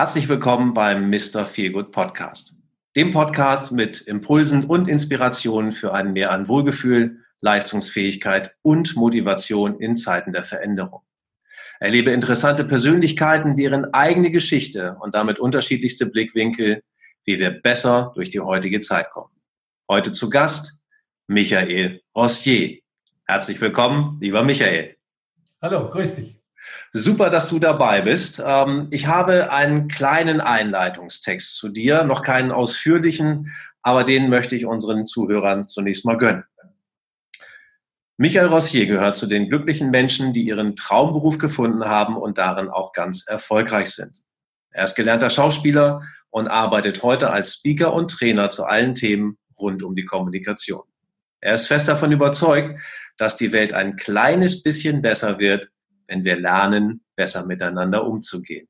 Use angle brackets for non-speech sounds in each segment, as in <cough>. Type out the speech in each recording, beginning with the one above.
Herzlich willkommen beim Mr. Feelgood Podcast. Dem Podcast mit Impulsen und Inspirationen für ein Mehr an Wohlgefühl, Leistungsfähigkeit und Motivation in Zeiten der Veränderung. Erlebe interessante Persönlichkeiten, deren eigene Geschichte und damit unterschiedlichste Blickwinkel, wie wir besser durch die heutige Zeit kommen. Heute zu Gast Michael Rossier. Herzlich willkommen, lieber Michael. Hallo, grüß dich. Super, dass du dabei bist. Ähm, ich habe einen kleinen Einleitungstext zu dir, noch keinen ausführlichen, aber den möchte ich unseren Zuhörern zunächst mal gönnen. Michael Rossier gehört zu den glücklichen Menschen, die ihren Traumberuf gefunden haben und darin auch ganz erfolgreich sind. Er ist gelernter Schauspieler und arbeitet heute als Speaker und Trainer zu allen Themen rund um die Kommunikation. Er ist fest davon überzeugt, dass die Welt ein kleines bisschen besser wird, wenn wir lernen, besser miteinander umzugehen.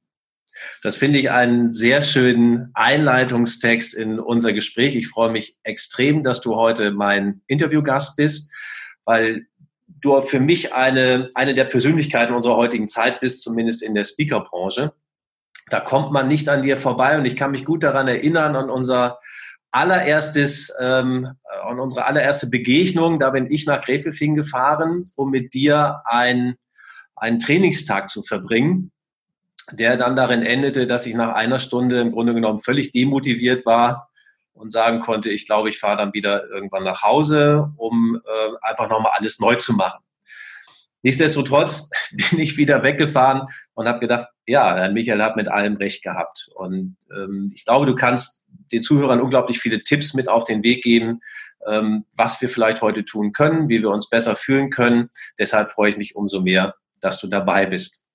Das finde ich einen sehr schönen Einleitungstext in unser Gespräch. Ich freue mich extrem, dass du heute mein Interviewgast bist, weil du für mich eine, eine der Persönlichkeiten unserer heutigen Zeit bist, zumindest in der Speakerbranche. Da kommt man nicht an dir vorbei und ich kann mich gut daran erinnern, an unser allererstes, ähm, an unsere allererste Begegnung. Da bin ich nach Gräfelfing gefahren, um mit dir ein einen Trainingstag zu verbringen, der dann darin endete, dass ich nach einer Stunde im Grunde genommen völlig demotiviert war und sagen konnte, ich glaube, ich fahre dann wieder irgendwann nach Hause, um äh, einfach nochmal alles neu zu machen. Nichtsdestotrotz <laughs> bin ich wieder weggefahren und habe gedacht, ja, Herr Michael hat mit allem recht gehabt. Und ähm, ich glaube, du kannst den Zuhörern unglaublich viele Tipps mit auf den Weg geben, ähm, was wir vielleicht heute tun können, wie wir uns besser fühlen können. Deshalb freue ich mich umso mehr, dass du dabei bist.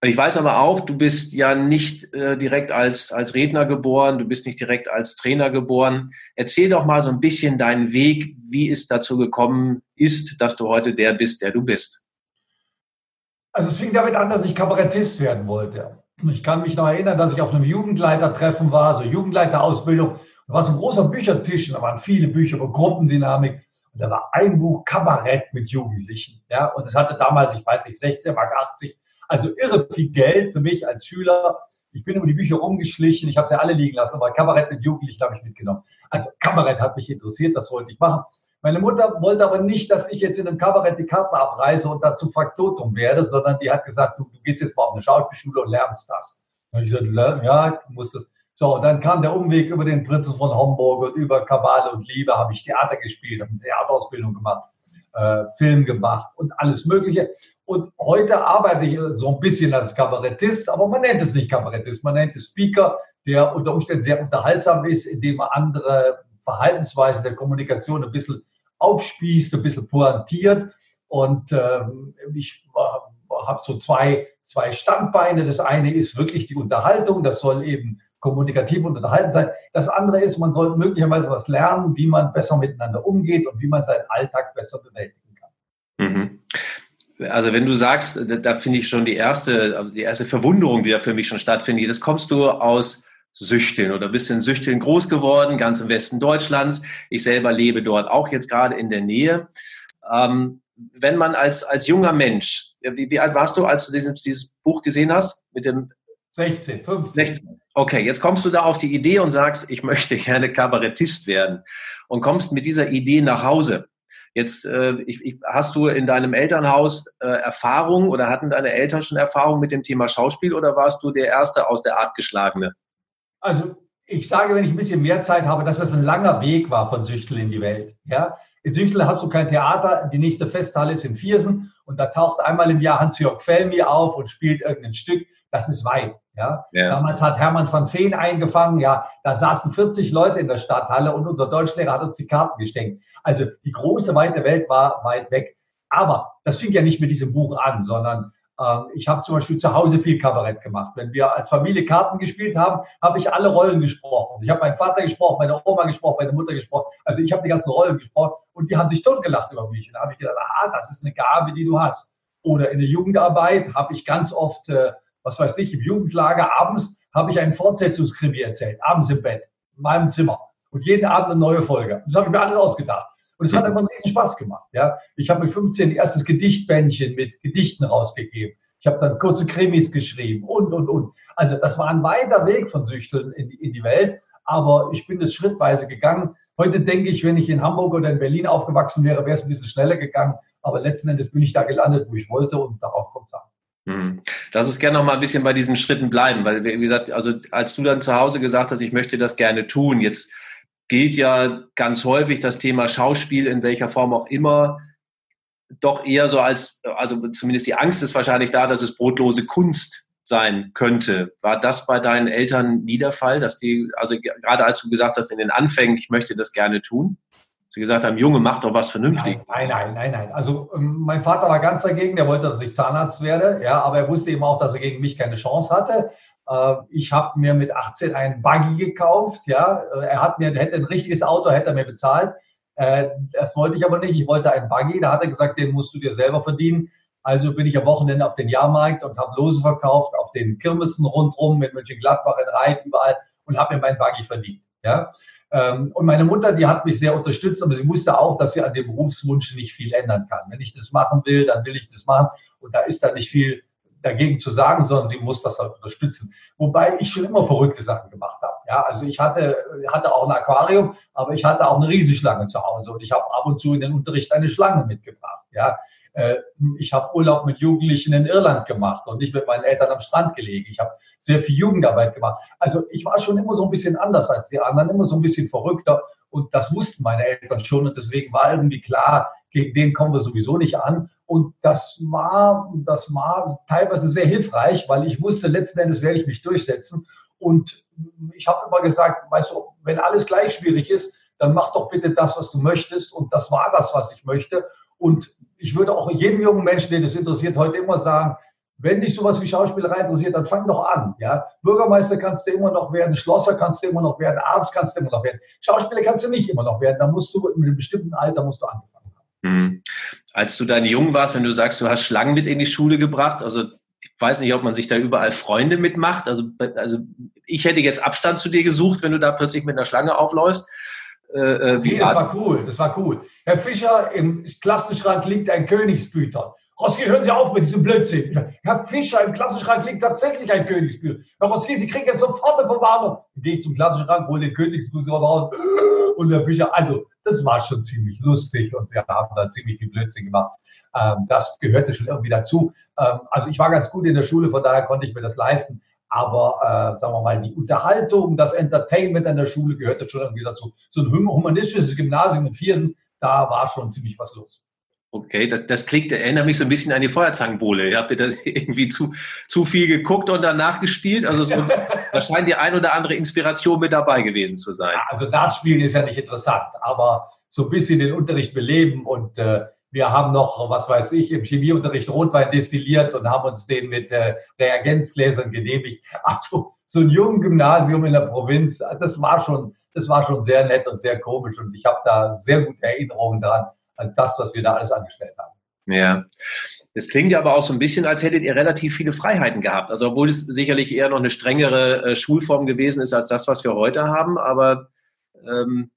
Ich weiß aber auch, du bist ja nicht äh, direkt als, als Redner geboren, du bist nicht direkt als Trainer geboren. Erzähl doch mal so ein bisschen deinen Weg, wie es dazu gekommen ist, dass du heute der bist, der du bist. Also es fing damit an, dass ich Kabarettist werden wollte. Ich kann mich noch erinnern, dass ich auf einem Jugendleitertreffen war, so Jugendleiterausbildung. Da war so ein großer Büchertisch, da waren viele Bücher über Gruppendynamik. Und da war ein Buch Kabarett mit Jugendlichen. Ja, und es hatte damals, ich weiß nicht, 16 Mark 80. Also irre viel Geld für mich als Schüler. Ich bin über die Bücher rumgeschlichen, ich habe sie alle liegen lassen, aber Kabarett mit Jugendlichen habe ich mitgenommen. Also Kabarett hat mich interessiert, das wollte ich machen. Meine Mutter wollte aber nicht, dass ich jetzt in einem Kabarett die Karten abreise und dazu Faktotum werde, sondern die hat gesagt, du, du gehst jetzt mal auf eine Schauspielschule und lernst das. Und ich sagte, ja, du musst so, dann kam der Umweg über den Prinzen von Homburg und über Kabale und Liebe habe ich Theater gespielt, habe eine Theaterausbildung gemacht, äh, Film gemacht und alles Mögliche. Und heute arbeite ich so ein bisschen als Kabarettist, aber man nennt es nicht Kabarettist, man nennt es Speaker, der unter Umständen sehr unterhaltsam ist, indem er andere Verhaltensweisen der Kommunikation ein bisschen aufspießt, ein bisschen pointiert. Und ähm, ich äh, habe so zwei, zwei Standbeine. Das eine ist wirklich die Unterhaltung, das soll eben kommunikativ und unterhalten sein. Das andere ist, man sollte möglicherweise was lernen, wie man besser miteinander umgeht und wie man seinen Alltag besser bewältigen kann. Mhm. Also wenn du sagst, da, da finde ich schon die erste, die erste Verwunderung, die da für mich schon stattfindet, das kommst du aus Süchteln oder bist in Süchteln groß geworden, ganz im Westen Deutschlands. Ich selber lebe dort auch jetzt gerade in der Nähe. Ähm, wenn man als, als junger Mensch, wie, wie alt warst du, als du dieses, dieses Buch gesehen hast? Mit dem 16, 15. Okay, jetzt kommst du da auf die Idee und sagst, ich möchte <laughs> gerne Kabarettist werden und kommst mit dieser Idee nach Hause. Jetzt äh, ich, ich, hast du in deinem Elternhaus äh, Erfahrung oder hatten deine Eltern schon Erfahrung mit dem Thema Schauspiel oder warst du der Erste aus der Art geschlagene? Also ich sage, wenn ich ein bisschen mehr Zeit habe, dass das ein langer Weg war von Süchtel in die Welt. Ja? In Süchtel hast du kein Theater, die nächste Festhalle ist in Viersen und da taucht einmal im Jahr Hans-Jörg Fellmi auf und spielt irgendein Stück. Das ist weit. Ja? ja? Damals hat Hermann van Veen eingefangen, ja, da saßen 40 Leute in der Stadthalle und unser Deutschlehrer hat uns die Karten geschenkt. Also die große, weite Welt war weit weg. Aber das fing ja nicht mit diesem Buch an, sondern ähm, ich habe zum Beispiel zu Hause viel Kabarett gemacht. Wenn wir als Familie Karten gespielt haben, habe ich alle Rollen gesprochen. Ich habe meinen Vater gesprochen, meine Oma gesprochen, meine Mutter gesprochen. Also ich habe die ganzen Rollen gesprochen und die haben sich totgelacht über mich. Und da habe ich gedacht, aha, das ist eine Gabe, die du hast. Oder in der Jugendarbeit habe ich ganz oft äh, was weiß ich, im Jugendlager abends habe ich einen Fortsetzungskrimi erzählt, abends im Bett, in meinem Zimmer. Und jeden Abend eine neue Folge. Das habe ich mir alles ausgedacht. Und es hat einfach einen riesen Spaß gemacht. Ja. Ich habe mit 15 erstes Gedichtbändchen mit Gedichten rausgegeben. Ich habe dann kurze Krimis geschrieben und, und, und. Also das war ein weiter Weg von Süchteln in, in die Welt, aber ich bin es schrittweise gegangen. Heute denke ich, wenn ich in Hamburg oder in Berlin aufgewachsen wäre, wäre es ein bisschen schneller gegangen. Aber letzten Endes bin ich da gelandet, wo ich wollte und darauf kommt es an. Hm. Lass uns gerne noch mal ein bisschen bei diesen Schritten bleiben, weil, wie gesagt, also als du dann zu Hause gesagt hast, ich möchte das gerne tun, jetzt gilt ja ganz häufig das Thema Schauspiel in welcher Form auch immer doch eher so als, also zumindest die Angst ist wahrscheinlich da, dass es brotlose Kunst sein könnte. War das bei deinen Eltern nie der Fall, dass die, also gerade als du gesagt hast in den Anfängen, ich möchte das gerne tun, Sie gesagt haben, Junge, mach doch was vernünftig. Nein, nein, nein, nein. Also ähm, mein Vater war ganz dagegen, der wollte, dass ich Zahnarzt werde, ja, aber er wusste eben auch, dass er gegen mich keine Chance hatte. Äh, ich habe mir mit 18 einen Buggy gekauft, ja. Äh, er hat mir, hätte ein richtiges Auto, hätte er mir bezahlt. Äh, das wollte ich aber nicht. Ich wollte einen Buggy. Da hat er gesagt, den musst du dir selber verdienen. Also bin ich am Wochenende auf den Jahrmarkt und habe Lose verkauft auf den Kirmessen rundherum mit Mönchengladbach in Reit überall und habe mir meinen Buggy verdient. Ja. Ähm, und meine Mutter, die hat mich sehr unterstützt, aber sie wusste auch, dass sie an dem Berufswunsch nicht viel ändern kann. Wenn ich das machen will, dann will ich das machen. Und da ist da nicht viel dagegen zu sagen, sondern sie muss das halt unterstützen. Wobei ich schon immer verrückte Sachen gemacht habe. Ja, also ich hatte, hatte auch ein Aquarium, aber ich hatte auch eine Riesenschlange zu Hause und ich habe ab und zu in den Unterricht eine Schlange mitgebracht. Ja, ich habe Urlaub mit Jugendlichen in Irland gemacht und nicht mit meinen Eltern am Strand gelegen. Ich habe sehr viel Jugendarbeit gemacht. Also ich war schon immer so ein bisschen anders als die anderen, immer so ein bisschen verrückter und das wussten meine Eltern schon und deswegen war irgendwie klar, gegen den kommen wir sowieso nicht an. Und das war, das war teilweise sehr hilfreich, weil ich wusste, letzten Endes werde ich mich durchsetzen. Und ich habe immer gesagt, weißt du, wenn alles gleich schwierig ist, dann mach doch bitte das, was du möchtest. Und das war das, was ich möchte. Und ich würde auch jedem jungen Menschen, den das interessiert, heute immer sagen, wenn dich sowas wie Schauspielerei interessiert, dann fang doch an. Ja? Bürgermeister kannst du immer noch werden, Schlosser kannst du immer noch werden, Arzt kannst du immer noch werden. Schauspieler kannst du nicht immer noch werden. Da musst du in einem bestimmten Alter musst du anfangen haben. Mhm. Als du dann jung warst, wenn du sagst, du hast Schlangen mit in die Schule gebracht, also ich weiß nicht, ob man sich da überall Freunde mitmacht. Also, also ich hätte jetzt Abstand zu dir gesucht, wenn du da plötzlich mit einer Schlange aufläufst. Äh, äh nee, das war cool, das war cool. Herr Fischer, im Klassenschrank liegt ein Königsbüter. Roski, hören Sie auf mit diesem Blödsinn. Herr Fischer, im Klassenschrank liegt tatsächlich ein Königsbücher. Herr Roski, Sie kriegen jetzt sofort eine Verwarnung. Dann gehe ich zum Klassenschrank, hole den Königsbücher raus und Herr Fischer, also das war schon ziemlich lustig und wir haben da ziemlich viel Blödsinn gemacht. Ähm, das gehörte schon irgendwie dazu. Ähm, also ich war ganz gut in der Schule, von daher konnte ich mir das leisten. Aber äh, sagen wir mal, die Unterhaltung, das Entertainment an der Schule gehörte schon irgendwie dazu. So ein humanistisches Gymnasium in Viersen, da war schon ziemlich was los. Okay, das, das klingt, erinnert mich so ein bisschen an die Feuerzangenbowle. Ihr habt ihr das <laughs> irgendwie zu, zu viel geguckt und danach gespielt? Also so, <laughs> da scheint die ein oder andere Inspiration mit dabei gewesen zu sein. Ja, also Dartspielen ist ja nicht interessant, aber so ein bisschen den Unterricht beleben und äh, wir haben noch, was weiß ich, im Chemieunterricht Rotwein destilliert und haben uns den mit äh, Reagenzgläsern genehmigt. <laughs> Also so ein junges Gymnasium in der Provinz, das war schon, das war schon sehr nett und sehr komisch und ich habe da sehr gute Erinnerungen daran, als das, was wir da alles angestellt haben. Ja. Das klingt ja aber auch so ein bisschen, als hättet ihr relativ viele Freiheiten gehabt. Also obwohl es sicherlich eher noch eine strengere äh, Schulform gewesen ist als das, was wir heute haben. Aber ähm,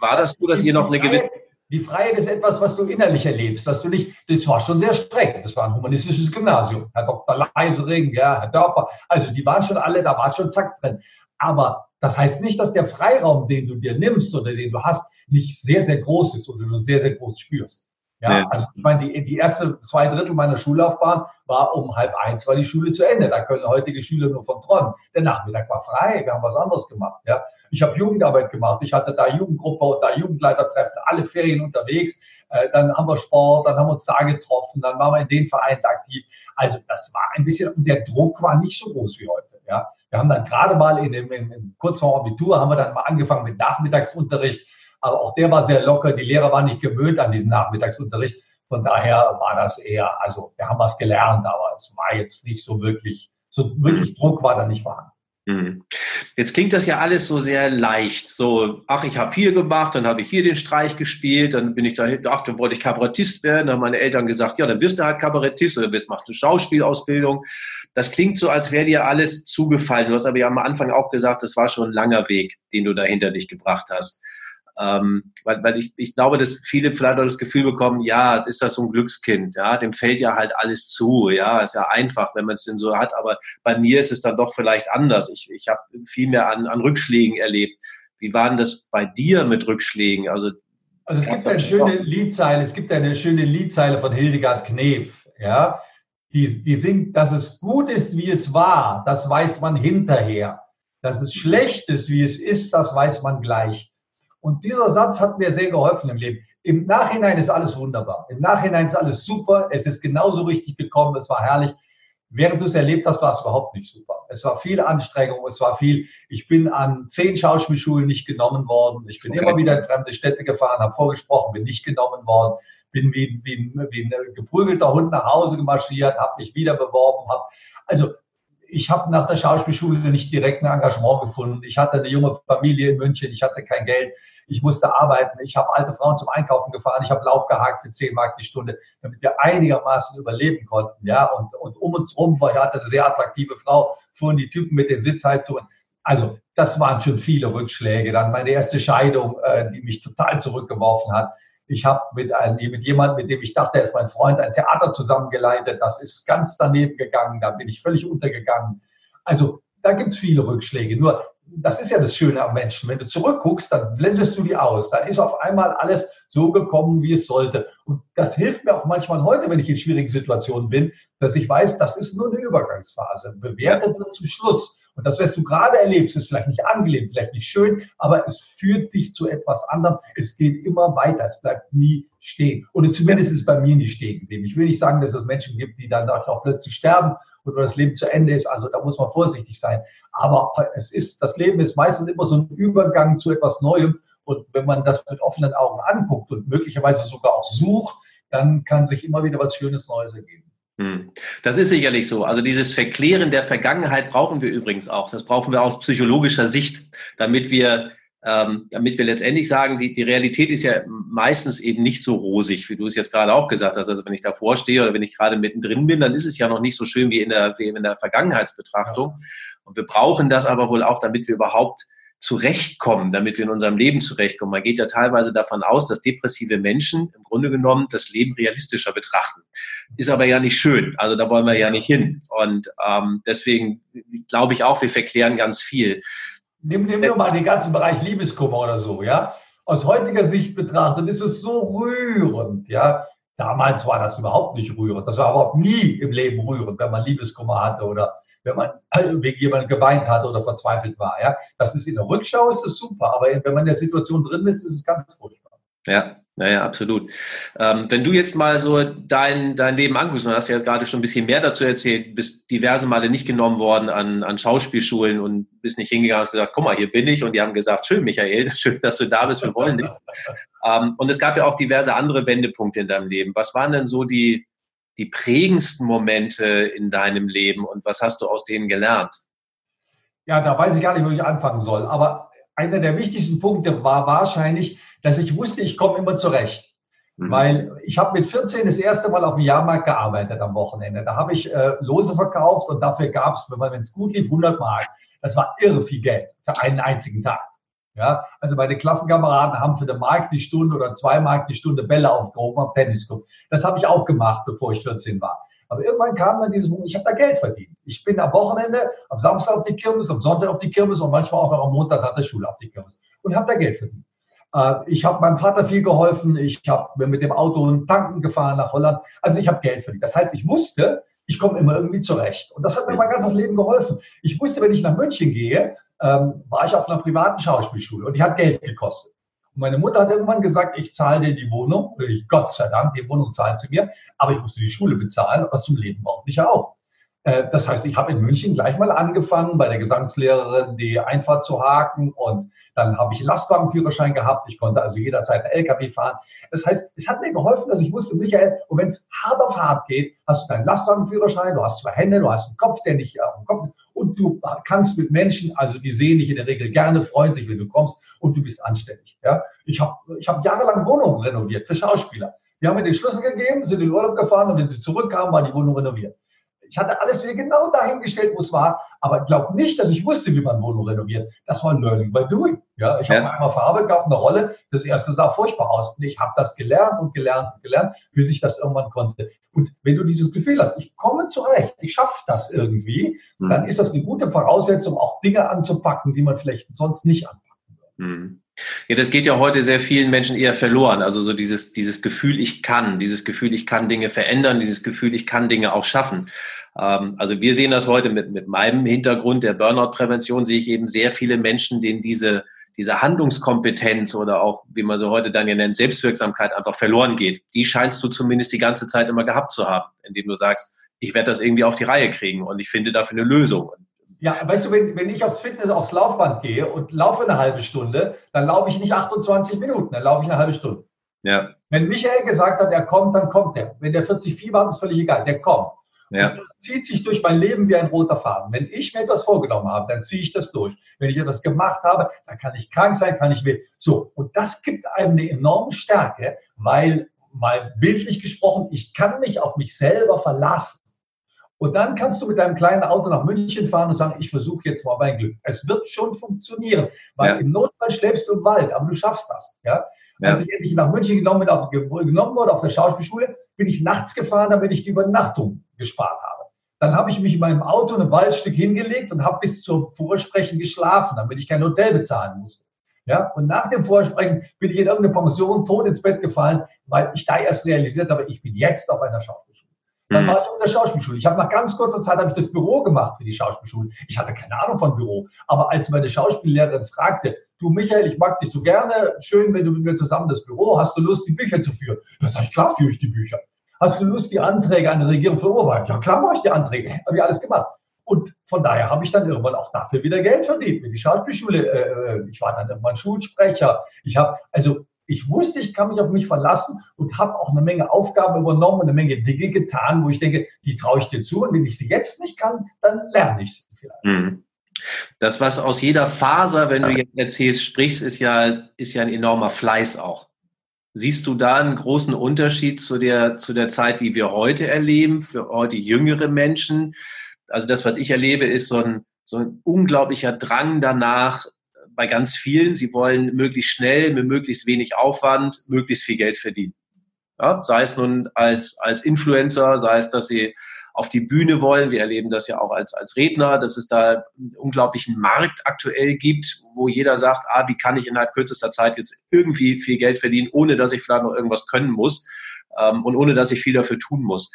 war das so, dass ihr noch eine gewisse die Freiheit ist etwas, was du innerlich erlebst, was du nicht, das war schon sehr streng. Das war ein humanistisches Gymnasium. Herr Dr. Leisering, ja, Herr Dörper. Also, die waren schon alle, da war schon zack drin. Aber das heißt nicht, dass der Freiraum, den du dir nimmst oder den du hast, nicht sehr, sehr groß ist oder du sehr, sehr groß spürst. Ja, ja. also ich meine, die, die erste zwei Drittel meiner Schullaufbahn war um halb eins, war die Schule zu Ende. Da können heutige Schüler nur von träumen. Der Nachmittag war frei, wir haben was anderes gemacht. Ja, ich habe Jugendarbeit gemacht, ich hatte da Jugendgruppe und da Jugendleitertreffen, alle Ferien unterwegs. Äh, dann haben wir Sport, dann haben wir uns da getroffen, dann waren wir in den Vereinen aktiv. Also das war ein bisschen, und der Druck war nicht so groß wie heute. Ja, wir haben dann gerade mal in dem, in, in, kurz vor Abitur haben wir dann mal angefangen mit Nachmittagsunterricht aber auch der war sehr locker. Die Lehrer waren nicht gewöhnt an diesen Nachmittagsunterricht. Von daher war das eher, also wir haben was gelernt, aber es war jetzt nicht so wirklich, so wirklich Druck war da nicht vorhanden. Mhm. Jetzt klingt das ja alles so sehr leicht. So, ach, ich habe hier gemacht, dann habe ich hier den Streich gespielt, dann bin ich da, ach, dann wollte ich Kabarettist werden. Dann haben meine Eltern gesagt, ja, dann wirst du halt Kabarettist oder wirst, machst du Schauspielausbildung. Das klingt so, als wäre dir alles zugefallen. Du hast aber ja am Anfang auch gesagt, das war schon ein langer Weg, den du da hinter dich gebracht hast. Ähm, weil weil ich, ich glaube, dass viele vielleicht auch das Gefühl bekommen, ja, ist das so ein Glückskind, ja, dem fällt ja halt alles zu, ja, ist ja einfach, wenn man es denn so hat, aber bei mir ist es dann doch vielleicht anders. Ich, ich habe viel mehr an, an Rückschlägen erlebt. Wie war denn das bei dir mit Rückschlägen? Also, also es gibt eine schöne Liedzeile, es gibt eine schöne Liedzeile von Hildegard Knef, ja, die, die singt, dass es gut ist, wie es war, das weiß man hinterher. Dass es schlecht ist, wie es ist, das weiß man gleich. Und dieser Satz hat mir sehr geholfen im Leben. Im Nachhinein ist alles wunderbar. Im Nachhinein ist alles super. Es ist genauso richtig gekommen. Es war herrlich. Während du es erlebt hast, war es überhaupt nicht super. Es war viel Anstrengung, es war viel. Ich bin an zehn Schauspielschulen nicht genommen worden. Ich bin okay. immer wieder in fremde Städte gefahren, habe vorgesprochen, bin nicht genommen worden, bin wie, wie, wie ein geprügelter Hund nach Hause gemarschiert, habe mich wieder beworben, habe also ich habe nach der Schauspielschule nicht direkt ein Engagement gefunden. Ich hatte eine junge Familie in München, ich hatte kein Geld, ich musste arbeiten, ich habe alte Frauen zum Einkaufen gefahren, ich habe Laub gehakt für 10 Mark die Stunde, damit wir einigermaßen überleben konnten. Ja, und, und um uns rum war, ich hatte eine sehr attraktive Frau, fuhren die Typen mit den Sitzheizungen. Also das waren schon viele Rückschläge. Dann meine erste Scheidung, äh, die mich total zurückgeworfen hat. Ich habe mit, mit jemandem, mit dem ich dachte, er ist mein Freund, ein Theater zusammengeleitet. Das ist ganz daneben gegangen. Da bin ich völlig untergegangen. Also da gibt es viele Rückschläge. Nur das ist ja das Schöne am Menschen. Wenn du zurückguckst, dann blendest du die aus. Da ist auf einmal alles so gekommen, wie es sollte. Und das hilft mir auch manchmal heute, wenn ich in schwierigen Situationen bin, dass ich weiß, das ist nur eine Übergangsphase. Bewertet wird zum Schluss. Und das, was du gerade erlebst, ist vielleicht nicht angenehm, vielleicht nicht schön, aber es führt dich zu etwas anderem. Es geht immer weiter. Es bleibt nie stehen. Oder zumindest ist es bei mir nicht stehen geblieben. Ich will nicht sagen, dass es Menschen gibt, die dann auch plötzlich sterben oder das Leben zu Ende ist. Also da muss man vorsichtig sein. Aber es ist, das Leben ist meistens immer so ein Übergang zu etwas Neuem. Und wenn man das mit offenen Augen anguckt und möglicherweise sogar auch sucht, dann kann sich immer wieder was Schönes Neues ergeben. Hm. Das ist sicherlich so. Also dieses Verklären der Vergangenheit brauchen wir übrigens auch. Das brauchen wir aus psychologischer Sicht, damit wir, ähm, damit wir letztendlich sagen, die, die Realität ist ja meistens eben nicht so rosig, wie du es jetzt gerade auch gesagt hast. Also wenn ich davor stehe oder wenn ich gerade mittendrin bin, dann ist es ja noch nicht so schön wie in der, wie in der Vergangenheitsbetrachtung. Und wir brauchen das aber wohl auch, damit wir überhaupt zurechtkommen, damit wir in unserem Leben zurechtkommen. Man geht ja teilweise davon aus, dass depressive Menschen im Grunde genommen das Leben realistischer betrachten. Ist aber ja nicht schön. Also da wollen wir ja nicht hin. Und ähm, deswegen glaube ich auch, wir verklären ganz viel. Nimm, nimm nur mal den ganzen Bereich Liebeskummer oder so, ja. Aus heutiger Sicht betrachtet ist es so rührend, ja. Damals war das überhaupt nicht rührend. Das war überhaupt nie im Leben rührend, wenn man Liebeskummer hatte oder wenn man wegen jemandem geweint hat oder verzweifelt war. Ja, das ist in der Rückschau ist das super, aber wenn man in der Situation drin ist, ist es ganz furchtbar. Ja, naja, absolut. Ähm, wenn du jetzt mal so dein, dein Leben anguckst, du hast ja jetzt gerade schon ein bisschen mehr dazu erzählt, bist diverse Male nicht genommen worden an, an Schauspielschulen und bist nicht hingegangen und hast gesagt, guck mal, hier bin ich. Und die haben gesagt, schön, Michael, <laughs> schön, dass du da bist, wir wollen dich. ähm, und es gab ja auch diverse andere Wendepunkte in deinem Leben. Was waren denn so die, die prägendsten Momente in deinem Leben und was hast du aus denen gelernt? Ja, da weiß ich gar nicht, wo ich anfangen soll. Aber einer der wichtigsten Punkte war wahrscheinlich, dass ich wusste, ich komme immer zurecht. Mhm. Weil ich habe mit 14 das erste Mal auf dem Jahrmarkt gearbeitet am Wochenende. Da habe ich äh, Lose verkauft und dafür gab es, wenn es gut lief, 100 Mark. Das war irre viel Geld für einen einzigen Tag. Ja, also meine Klassenkameraden haben für eine Mark die Stunde oder zwei Mark die Stunde Bälle aufgehoben am Tennisclub. Das habe ich auch gemacht, bevor ich 14 war. Aber irgendwann kam dann dieses Moment, ich habe da Geld verdient. Ich bin am Wochenende, am Samstag auf die Kirmes, am Sonntag auf die Kirmes und manchmal auch noch am Montag nach der Schule auf die Kirmes und habe da Geld verdient. Äh, ich habe meinem Vater viel geholfen. Ich habe mit dem Auto tanken gefahren nach Holland. Also ich habe Geld verdient. Das heißt, ich wusste, ich komme immer irgendwie zurecht. Und das hat mir mein ganzes Leben geholfen. Ich wusste, wenn ich nach München gehe, ähm, war ich auf einer privaten Schauspielschule und die hat Geld gekostet. Und meine Mutter hat irgendwann gesagt, ich zahle dir die Wohnung. Ich, Gott sei Dank, die Wohnung zahlen sie mir. Aber ich musste die Schule bezahlen, aber zum Leben brauchte ich ja auch. Äh, das heißt, ich habe in München gleich mal angefangen, bei der Gesangslehrerin die Einfahrt zu haken und dann habe ich einen Lastwagenführerschein gehabt. Ich konnte also jederzeit einen LKW fahren. Das heißt, es hat mir geholfen, dass ich wusste, Michael, und wenn es hart auf hart geht, hast du deinen Lastwagenführerschein, du hast zwei Hände, du hast einen Kopf, der nicht auf dem Kopf und du kannst mit Menschen, also die sehen dich in der Regel gerne, freuen sich, wenn du kommst und du bist anständig. Ja? Ich habe ich hab jahrelang Wohnungen renoviert für Schauspieler. Die haben mir den Schlüssel gegeben, sind in den Urlaub gefahren und wenn sie zurückkamen, war die Wohnung renoviert Ich hatte alles wieder genau dahingestellt, wo es war, aber glaub nicht, dass ich wusste, wie man Wohnung renoviert. Das war Learning by Doing. Ja, ich ja. habe einmal Farbe gekauft, eine Rolle. Das erste sah furchtbar aus. Und ich habe das gelernt und gelernt und gelernt, bis ich das irgendwann konnte. Und wenn du dieses Gefühl hast, ich komme zurecht, ich schaffe das irgendwie, mhm. dann ist das eine gute Voraussetzung, auch Dinge anzupacken, die man vielleicht sonst nicht anpacken würde. Mhm. Ja, das geht ja heute sehr vielen Menschen eher verloren. Also so dieses, dieses Gefühl, ich kann, dieses Gefühl, ich kann Dinge verändern, dieses Gefühl, ich kann Dinge auch schaffen. Ähm, also wir sehen das heute mit, mit meinem Hintergrund der Burnout-Prävention, sehe ich eben sehr viele Menschen, denen diese, diese Handlungskompetenz oder auch, wie man so heute dann ja nennt, Selbstwirksamkeit einfach verloren geht. Die scheinst du zumindest die ganze Zeit immer gehabt zu haben, indem du sagst, ich werde das irgendwie auf die Reihe kriegen und ich finde dafür eine Lösung. Ja, weißt du, wenn, wenn ich aufs Fitness, aufs Laufband gehe und laufe eine halbe Stunde, dann laufe ich nicht 28 Minuten, dann laufe ich eine halbe Stunde. Ja. Wenn Michael gesagt hat, er kommt, dann kommt er. Wenn der 40 Fieber hat, ist völlig egal, der kommt. Ja. Und das zieht sich durch mein Leben wie ein roter Faden. Wenn ich mir etwas vorgenommen habe, dann ziehe ich das durch. Wenn ich etwas gemacht habe, dann kann ich krank sein, kann ich will. So. Und das gibt einem eine enorme Stärke, weil mal bildlich gesprochen, ich kann mich auf mich selber verlassen. Und dann kannst du mit deinem kleinen Auto nach München fahren und sagen, ich versuche jetzt mal mein Glück. Es wird schon funktionieren, weil ja. im Notfall schläfst du im Wald, aber du schaffst das. Ja? Ja. Als ich endlich nach München genommen, genommen wurde, auf der Schauspielschule, bin ich nachts gefahren, damit ich die Übernachtung gespart habe. Dann habe ich mich in meinem Auto ein Waldstück hingelegt und habe bis zum Vorsprechen geschlafen, damit ich kein Hotel bezahlen musste. Ja, und nach dem Vorsprechen bin ich in irgendeine Pension tot ins Bett gefallen, weil ich da erst realisiert habe, ich bin jetzt auf einer Schauspielschule. Dann mhm. war ich auf der Schauspielschule. Ich habe nach ganz kurzer Zeit habe ich das Büro gemacht für die Schauspielschule. Ich hatte keine Ahnung von Büro. Aber als meine Schauspiellehrerin fragte, du Michael, ich mag dich so gerne, schön, wenn du mit mir zusammen das Büro, hast du Lust, die Bücher zu führen? Da sage ich, klar führe ich die Bücher. Hast du Lust, die Anträge an die Regierung für Oberbayern? Ja, klar mache ich die Anträge. Habe ich alles gemacht. Und von daher habe ich dann irgendwann auch dafür wieder Geld verdient. Mit die Schauspielschule, äh, äh, ich war dann irgendwann Schulsprecher. Ich habe, also ich wusste, ich kann mich auf mich verlassen und habe auch eine Menge Aufgaben übernommen und eine Menge Dinge getan, wo ich denke, die traue ich dir zu und wenn ich sie jetzt nicht kann, dann lerne ich sie vielleicht. Mhm. Das, was aus jeder Faser, wenn du jetzt erzählst, sprichst, ist ja, ist ja ein enormer Fleiß auch. Siehst du da einen großen Unterschied zu der, zu der Zeit, die wir heute erleben, für heute jüngere Menschen? Also das, was ich erlebe, ist so ein, so ein unglaublicher Drang danach, bei ganz vielen. Sie wollen möglichst schnell, mit möglichst wenig Aufwand, möglichst viel Geld verdienen. Ja, sei es nun als, als Influencer, sei es, dass sie auf die Bühne wollen. Wir erleben das ja auch als, als Redner, dass es da einen unglaublichen Markt aktuell gibt, wo jeder sagt, ah, wie kann ich innerhalb kürzester Zeit jetzt irgendwie viel Geld verdienen, ohne dass ich vielleicht noch irgendwas können muss ähm, und ohne dass ich viel dafür tun muss.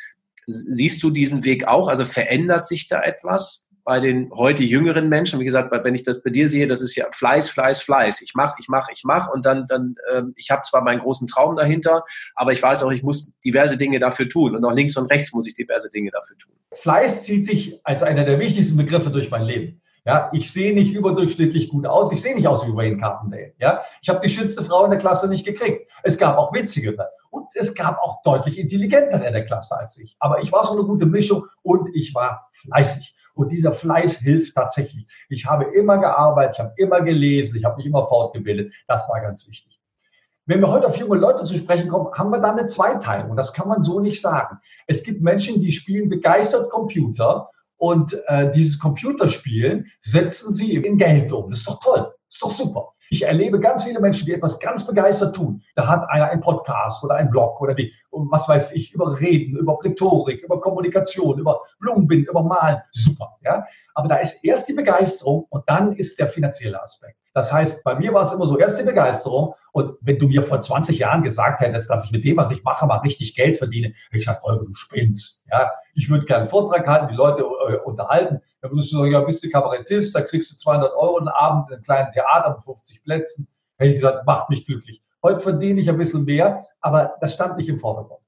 Siehst du diesen Weg auch? Also verändert sich da etwas? Bei den heute jüngeren Menschen, wie gesagt, wenn ich das bei dir sehe, das ist ja Fleiß, Fleiß, Fleiß. Ich mache, ich mache, ich mache und dann, dann, ähm, ich habe zwar meinen großen Traum dahinter, aber ich weiß auch, ich muss diverse Dinge dafür tun und auch links und rechts muss ich diverse Dinge dafür tun. Fleiß zieht sich als einer der wichtigsten Begriffe durch mein Leben. Ja, ich sehe nicht überdurchschnittlich gut aus. Ich sehe nicht aus wie Wayne Carpendale. Ja, ich habe die schönste Frau in der Klasse nicht gekriegt. Es gab auch witzigere und es gab auch deutlich intelligentere in der Klasse als ich. Aber ich war so eine gute Mischung und ich war fleißig. Und dieser Fleiß hilft tatsächlich. Ich habe immer gearbeitet, ich habe immer gelesen, ich habe mich immer fortgebildet. Das war ganz wichtig. Wenn wir heute auf junge Leute zu sprechen kommen, haben wir da eine Zweiteilung. Das kann man so nicht sagen. Es gibt Menschen, die spielen begeistert Computer und äh, dieses Computerspielen setzen sie in Geld um. Das ist doch toll. Ist doch super. Ich erlebe ganz viele Menschen, die etwas ganz begeistert tun. Da hat einer einen Podcast oder einen Blog oder die, was weiß ich, über Reden, über Rhetorik, über Kommunikation, über Blumenbinden, über Malen. Super, ja. Aber da ist erst die Begeisterung und dann ist der finanzielle Aspekt. Das heißt, bei mir war es immer so, erst die Begeisterung. Und wenn du mir vor 20 Jahren gesagt hättest, dass ich mit dem, was ich mache, mal richtig Geld verdiene, hätte ich gesagt, Holger, du spinnst. Ja, ich würde gerne einen Vortrag halten, die Leute äh, unterhalten. Da würdest du sagen, ja, bist du Kabarettist, da kriegst du 200 Euro einen Abend in einem kleinen Theater mit 50 Plätzen. Hätte ich gesagt, macht mich glücklich. Heute verdiene ich ein bisschen mehr, aber das stand nicht im Vordergrund.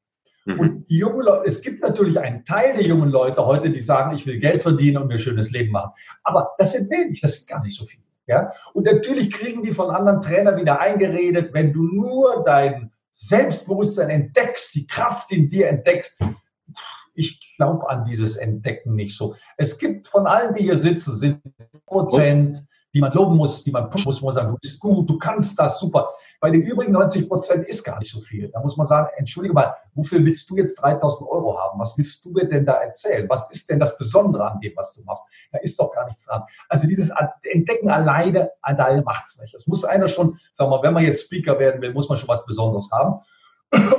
Mhm. Und die jungen Leute, es gibt natürlich einen Teil der jungen Leute heute, die sagen, ich will Geld verdienen und mir ein schönes Leben machen. Aber das sind wenig, das sind gar nicht so viele. Ja? Und natürlich kriegen die von anderen Trainern wieder eingeredet, wenn du nur dein Selbstbewusstsein entdeckst, die Kraft in dir entdeckst, ich glaube an dieses Entdecken nicht so. Es gibt von allen, die hier sitzen, sind Prozent, die man loben muss, die man pushen muss, wo man sagen, du bist gut, du kannst das super. Bei den übrigen 90 Prozent ist gar nicht so viel. Da muss man sagen, entschuldige mal, wofür willst du jetzt 3000 Euro haben? Was willst du mir denn da erzählen? Was ist denn das Besondere an dem, was du machst? Da ist doch gar nichts dran. Also dieses Entdecken alleine, alleine macht's nicht. Es muss einer schon, sagen wir, wenn man jetzt Speaker werden will, muss man schon was Besonderes haben.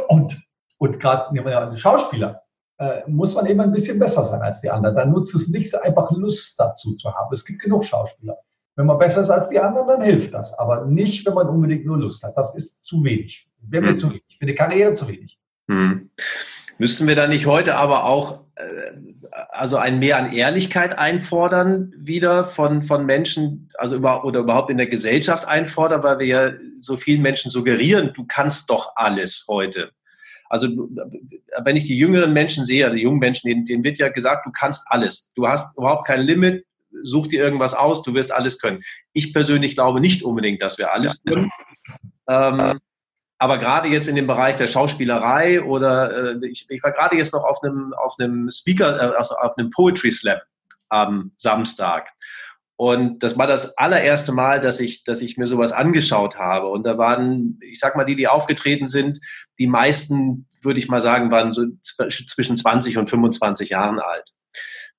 Und, und gerade nehmen wir ja einen Schauspieler äh, muss man eben ein bisschen besser sein als die anderen. Dann nutzt es nichts, einfach Lust dazu zu haben. Es gibt genug Schauspieler. Wenn man besser ist als die anderen, dann hilft das. Aber nicht, wenn man unbedingt nur Lust hat. Das ist zu wenig. Wäre mir hm. zu wenig. Für die Karriere zu wenig. Hm. Müssten wir da nicht heute aber auch äh, also ein Mehr an Ehrlichkeit einfordern, wieder von, von Menschen, also über, oder überhaupt in der Gesellschaft einfordern, weil wir ja so vielen Menschen suggerieren, du kannst doch alles heute. Also wenn ich die jüngeren Menschen sehe, die jungen Menschen, denen, denen wird ja gesagt, du kannst alles. Du hast überhaupt kein Limit, such dir irgendwas aus, du wirst alles können. Ich persönlich glaube nicht unbedingt, dass wir alles können. Ähm, aber gerade jetzt in dem Bereich der Schauspielerei oder äh, ich, ich, war gerade jetzt noch auf einem, auf einem Speaker, äh, also auf einem Poetry Slam am Samstag. Und das war das allererste Mal, dass ich, dass ich mir sowas angeschaut habe. Und da waren, ich sag mal, die, die aufgetreten sind, die meisten, würde ich mal sagen, waren so zwischen 20 und 25 Jahren alt.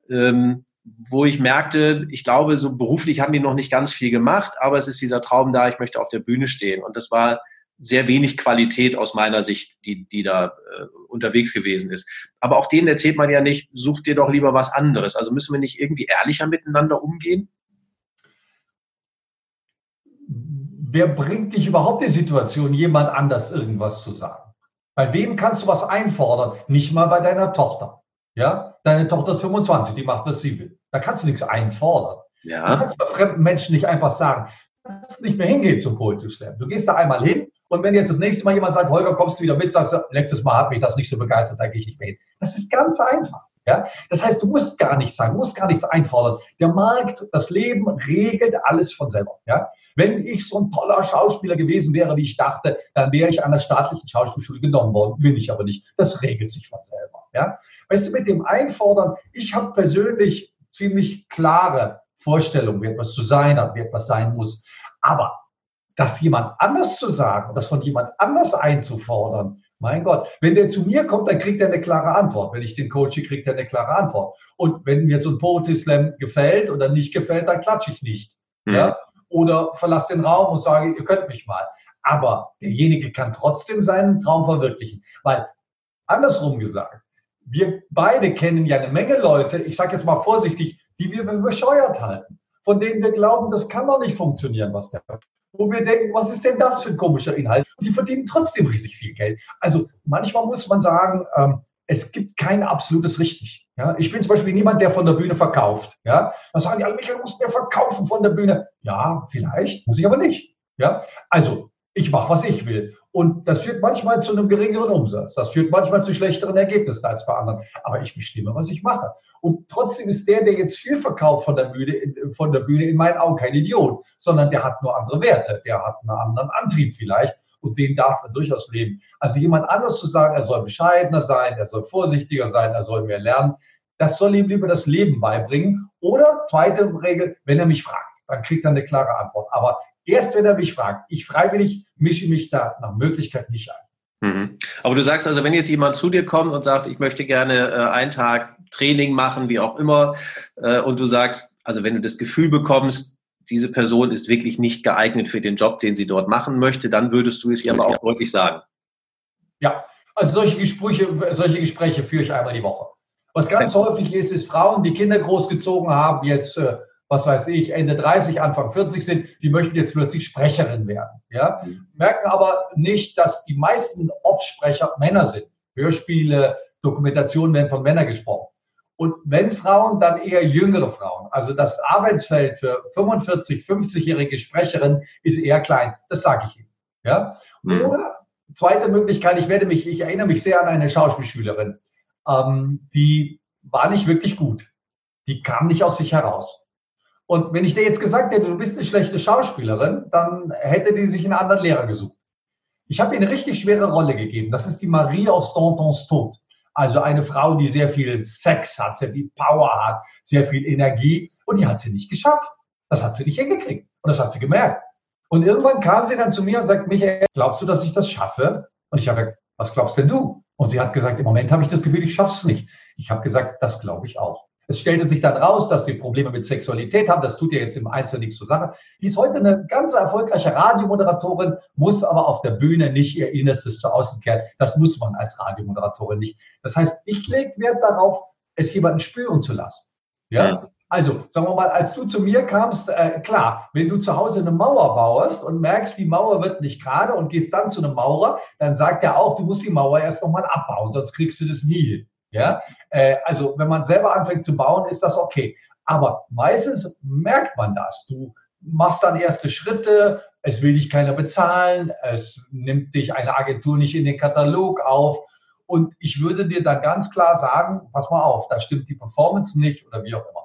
Ähm, wo ich merkte, ich glaube, so beruflich haben die noch nicht ganz viel gemacht, aber es ist dieser Traum da, ich möchte auf der Bühne stehen. Und das war sehr wenig Qualität aus meiner Sicht, die, die da äh, unterwegs gewesen ist. Aber auch denen erzählt man ja nicht, such dir doch lieber was anderes. Also müssen wir nicht irgendwie ehrlicher miteinander umgehen? wer bringt dich überhaupt in die Situation, jemand anders irgendwas zu sagen? Bei wem kannst du was einfordern? Nicht mal bei deiner Tochter. Ja, deine Tochter ist 25, die macht, was sie will. Da kannst du nichts einfordern. Ja. Du kannst bei fremden Menschen nicht einfach sagen, dass nicht mehr hingehen zum Poetry Slam. Du gehst da einmal hin und wenn jetzt das nächste Mal jemand sagt, Holger, kommst du wieder mit, sagst du, letztes Mal hat mich das nicht so begeistert, da gehe ich nicht mehr hin. Das ist ganz einfach. Ja? Das heißt, du musst gar nichts sagen, du musst gar nichts einfordern. Der Markt, das Leben regelt alles von selber. Ja? Wenn ich so ein toller Schauspieler gewesen wäre, wie ich dachte, dann wäre ich an der staatlichen Schauspielschule genommen worden. Bin ich aber nicht. Das regelt sich von selber. Ja? Weißt du, mit dem Einfordern, ich habe persönlich ziemlich klare Vorstellungen, wie etwas zu sein hat, wie etwas sein muss. Aber das jemand anders zu sagen, das von jemand anders einzufordern, mein Gott, wenn der zu mir kommt, dann kriegt er eine klare Antwort. Wenn ich den coache, kriegt er eine klare Antwort. Und wenn mir so ein Poetry Slam gefällt oder nicht gefällt, dann klatsche ich nicht. Mhm. Ja? Oder verlasse den Raum und sage, ihr könnt mich mal. Aber derjenige kann trotzdem seinen Traum verwirklichen. Weil, andersrum gesagt, wir beide kennen ja eine Menge Leute, ich sage jetzt mal vorsichtig, die wir bescheuert halten, von denen wir glauben, das kann doch nicht funktionieren, was der wo wir denken, was ist denn das für ein komischer Inhalt? Die verdienen trotzdem riesig viel Geld. Also manchmal muss man sagen, ähm, es gibt kein absolutes Richtig. Ja, ich bin zum Beispiel niemand, der von der Bühne verkauft. Ja, dann sagen die alle, Michael, muss mehr verkaufen von der Bühne. Ja, vielleicht, muss ich aber nicht. Ja, also ich mache, was ich will. Und das führt manchmal zu einem geringeren Umsatz. Das führt manchmal zu schlechteren Ergebnissen als bei anderen. Aber ich bestimme, was ich mache. Und trotzdem ist der, der jetzt viel verkauft von der Bühne, von der Bühne in meinen Augen kein Idiot, sondern der hat nur andere Werte. Der hat einen anderen Antrieb vielleicht und den darf er durchaus leben. Also jemand anders zu sagen, er soll bescheidener sein, er soll vorsichtiger sein, er soll mehr lernen, das soll ihm lieber das Leben beibringen. Oder zweite Regel, wenn er mich fragt, dann kriegt er eine klare Antwort. Aber Erst wenn er mich fragt. Ich freiwillig mische mich da nach Möglichkeit nicht ein. Mhm. Aber du sagst also, wenn jetzt jemand zu dir kommt und sagt, ich möchte gerne äh, einen Tag Training machen, wie auch immer, äh, und du sagst, also wenn du das Gefühl bekommst, diese Person ist wirklich nicht geeignet für den Job, den sie dort machen möchte, dann würdest du es ihr aber auch deutlich sagen. Ja, also solche Gespräche, solche Gespräche führe ich einmal die Woche. Was ganz häufig ist, ist Frauen, die Kinder großgezogen haben, jetzt äh, was weiß ich, Ende 30, Anfang 40 sind, die möchten jetzt plötzlich Sprecherin werden. Ja? Mhm. Merken aber nicht, dass die meisten Off-Sprecher Männer sind. Hörspiele, Dokumentationen werden von Männern gesprochen. Und wenn Frauen, dann eher jüngere Frauen. Also das Arbeitsfeld für 45, 50-jährige Sprecherinnen ist eher klein. Das sage ich Ihnen. Ja? Mhm. Oder zweite Möglichkeit, ich werde mich, ich erinnere mich sehr an eine Schauspielschülerin, ähm, die war nicht wirklich gut. Die kam nicht aus sich heraus. Und wenn ich dir jetzt gesagt hätte, du bist eine schlechte Schauspielerin, dann hätte die sich einen anderen Lehrer gesucht. Ich habe ihr eine richtig schwere Rolle gegeben. Das ist die Marie aus Dantons Tod. Also eine Frau, die sehr viel Sex hat, sehr viel Power hat, sehr viel Energie. Und die hat sie nicht geschafft. Das hat sie nicht hingekriegt. Und das hat sie gemerkt. Und irgendwann kam sie dann zu mir und sagt, Michael, glaubst du, dass ich das schaffe? Und ich habe gesagt, was glaubst denn du? Und sie hat gesagt, im Moment habe ich das Gefühl, ich schaffe es nicht. Ich habe gesagt, das glaube ich auch. Es stellte sich dann raus, dass sie Probleme mit Sexualität haben. Das tut ja jetzt im Einzelnen nichts zur Sache. Die ist heute eine ganz erfolgreiche Radiomoderatorin, muss aber auf der Bühne nicht ihr Innerstes zu außen kehren. Das muss man als Radiomoderatorin nicht. Das heißt, ich lege Wert darauf, es jemanden spüren zu lassen. Ja? ja. Also, sagen wir mal, als du zu mir kamst, äh, klar, wenn du zu Hause eine Mauer baust und merkst, die Mauer wird nicht gerade und gehst dann zu einem Maurer, dann sagt er auch, du musst die Mauer erst nochmal abbauen, sonst kriegst du das nie. Ja, äh, also wenn man selber anfängt zu bauen, ist das okay. Aber meistens merkt man das. Du machst dann erste Schritte, es will dich keiner bezahlen, es nimmt dich eine Agentur nicht in den Katalog auf. Und ich würde dir da ganz klar sagen, pass mal auf, da stimmt die Performance nicht oder wie auch immer.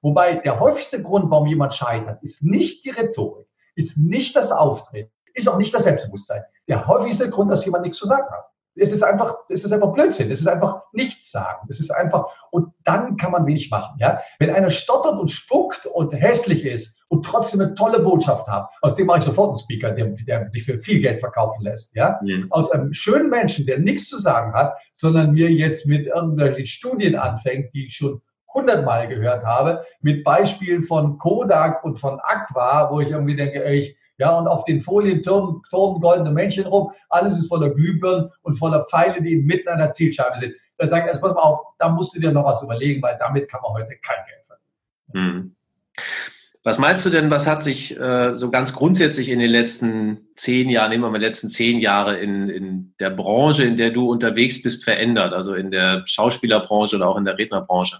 Wobei der häufigste Grund, warum jemand scheitert, ist nicht die Rhetorik, ist nicht das Auftreten, ist auch nicht das Selbstbewusstsein. Der häufigste Grund, dass jemand nichts zu sagen hat. Es ist einfach, es ist einfach Blödsinn. Es ist einfach nichts sagen. Es ist einfach, und dann kann man wenig machen, ja. Wenn einer stottert und spuckt und hässlich ist und trotzdem eine tolle Botschaft hat, aus dem mache ich sofort einen Speaker, der, der sich für viel Geld verkaufen lässt, ja. Mhm. Aus einem schönen Menschen, der nichts zu sagen hat, sondern mir jetzt mit irgendwelchen Studien anfängt, die ich schon hundertmal gehört habe, mit Beispielen von Kodak und von Aqua, wo ich irgendwie denke, ich, ja, und auf den Folien turnen goldene Männchen rum. Alles ist voller Glühbirnen und voller Pfeile, die mitten an der Zielscheibe sind. Da sage ich erst, pass mal auf, da musst du dir noch was überlegen, weil damit kann man heute kein Geld verdienen. Hm. Was meinst du denn, was hat sich äh, so ganz grundsätzlich in den letzten zehn Jahren, nehmen wir mal letzten zehn Jahre in, in der Branche, in der du unterwegs bist, verändert? Also in der Schauspielerbranche oder auch in der Rednerbranche?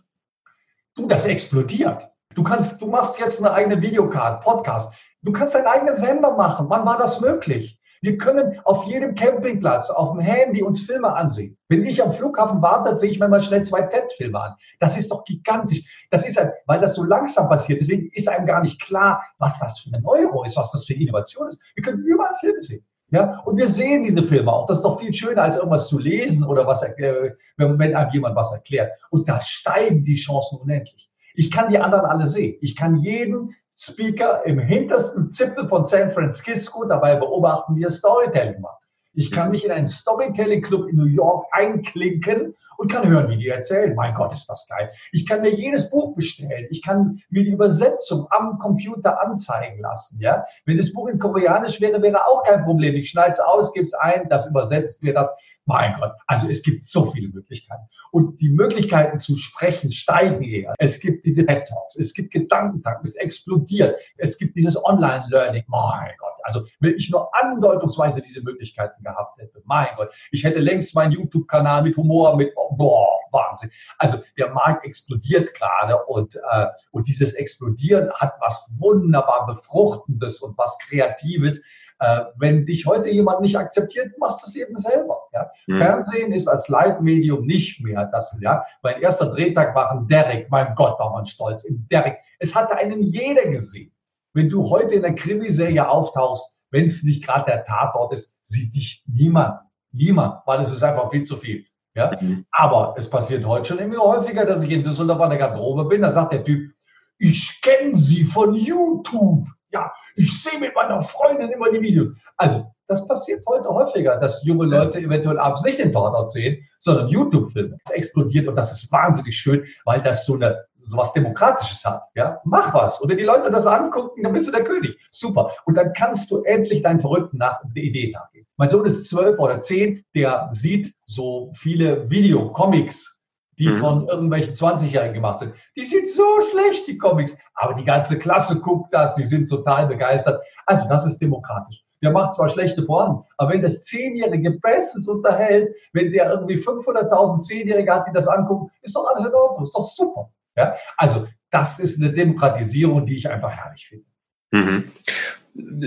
Du, das explodiert. Du kannst, du machst jetzt eine eigene Videocard, Podcast. Du kannst deinen eigenen Sender machen. Wann war das möglich? Wir können auf jedem Campingplatz, auf dem Handy uns Filme ansehen. Wenn ich am Flughafen warte, sehe ich mir mal schnell zwei TED-Filme an. Das ist doch gigantisch. Das ist, weil das so langsam passiert. Deswegen ist einem gar nicht klar, was das für eine Euro ist, was das für Innovation ist. Wir können überall Filme sehen. Ja, und wir sehen diese Filme auch. Das ist doch viel schöner, als irgendwas zu lesen oder was, äh, wenn einem jemand was erklärt. Und da steigen die Chancen unendlich. Ich kann die anderen alle sehen. Ich kann jeden Speaker im hintersten Zipfel von San Francisco dabei beobachten, wie er Storytelling macht. Ich kann mich in einen Storytelling Club in New York einklinken und kann hören, wie die erzählen. Mein Gott, ist das geil. Ich kann mir jedes Buch bestellen. Ich kann mir die Übersetzung am Computer anzeigen lassen. Ja, wenn das Buch in Koreanisch wäre, wäre auch kein Problem. Ich schneide es aus, gebe es ein, das übersetzt mir das. Mein Gott, also es gibt so viele Möglichkeiten. Und die Möglichkeiten zu sprechen steigen eher. Es gibt diese TED Talks, es gibt Gedankentanken, es explodiert. Es gibt dieses Online-Learning. Mein Gott, also wenn ich nur andeutungsweise diese Möglichkeiten gehabt hätte, mein Gott, ich hätte längst meinen YouTube-Kanal mit Humor, mit, boah, Wahnsinn. Also der Markt explodiert gerade und, äh, und dieses Explodieren hat was wunderbar Befruchtendes und was Kreatives äh, wenn dich heute jemand nicht akzeptiert, machst du es eben selber. Ja? Mhm. Fernsehen ist als Leitmedium nicht mehr das. Ja? Mein erster Drehtag war ein Derek. Mein Gott, war man stolz. Im Derek. Es hatte einen jeder gesehen. Wenn du heute in der Krimiserie auftauchst, wenn es nicht gerade der Tatort ist, sieht dich niemand. Niemand, weil es ist einfach viel zu viel. Ja? Mhm. Aber es passiert heute schon immer häufiger, dass ich in Düsseldorf an der Garderobe bin, da sagt der Typ, ich kenne Sie von YouTube. Ja, ich sehe mit meiner Freundin immer die Videos. Also, das passiert heute häufiger, dass junge Leute eventuell abends nicht den Tatort sehen, sondern YouTube-Filme. Das explodiert und das ist wahnsinnig schön, weil das so eine so was Demokratisches hat. Ja, mach was. Und wenn die Leute das angucken, dann bist du der König. Super. Und dann kannst du endlich deinen verrückten nach Ideen nachgehen. Mein Sohn ist zwölf oder zehn, der sieht so viele Videocomics die mhm. von irgendwelchen 20-Jährigen gemacht sind. Die sind so schlecht, die Comics. Aber die ganze Klasse guckt das, die sind total begeistert. Also das ist demokratisch. Der macht zwar schlechte Porn, aber wenn das Zehnjährige bestens unterhält, wenn der irgendwie 500.000 Zehnjährige hat, die das angucken, ist doch alles in Ordnung, ist doch super. Ja? Also das ist eine Demokratisierung, die ich einfach herrlich finde. Mhm.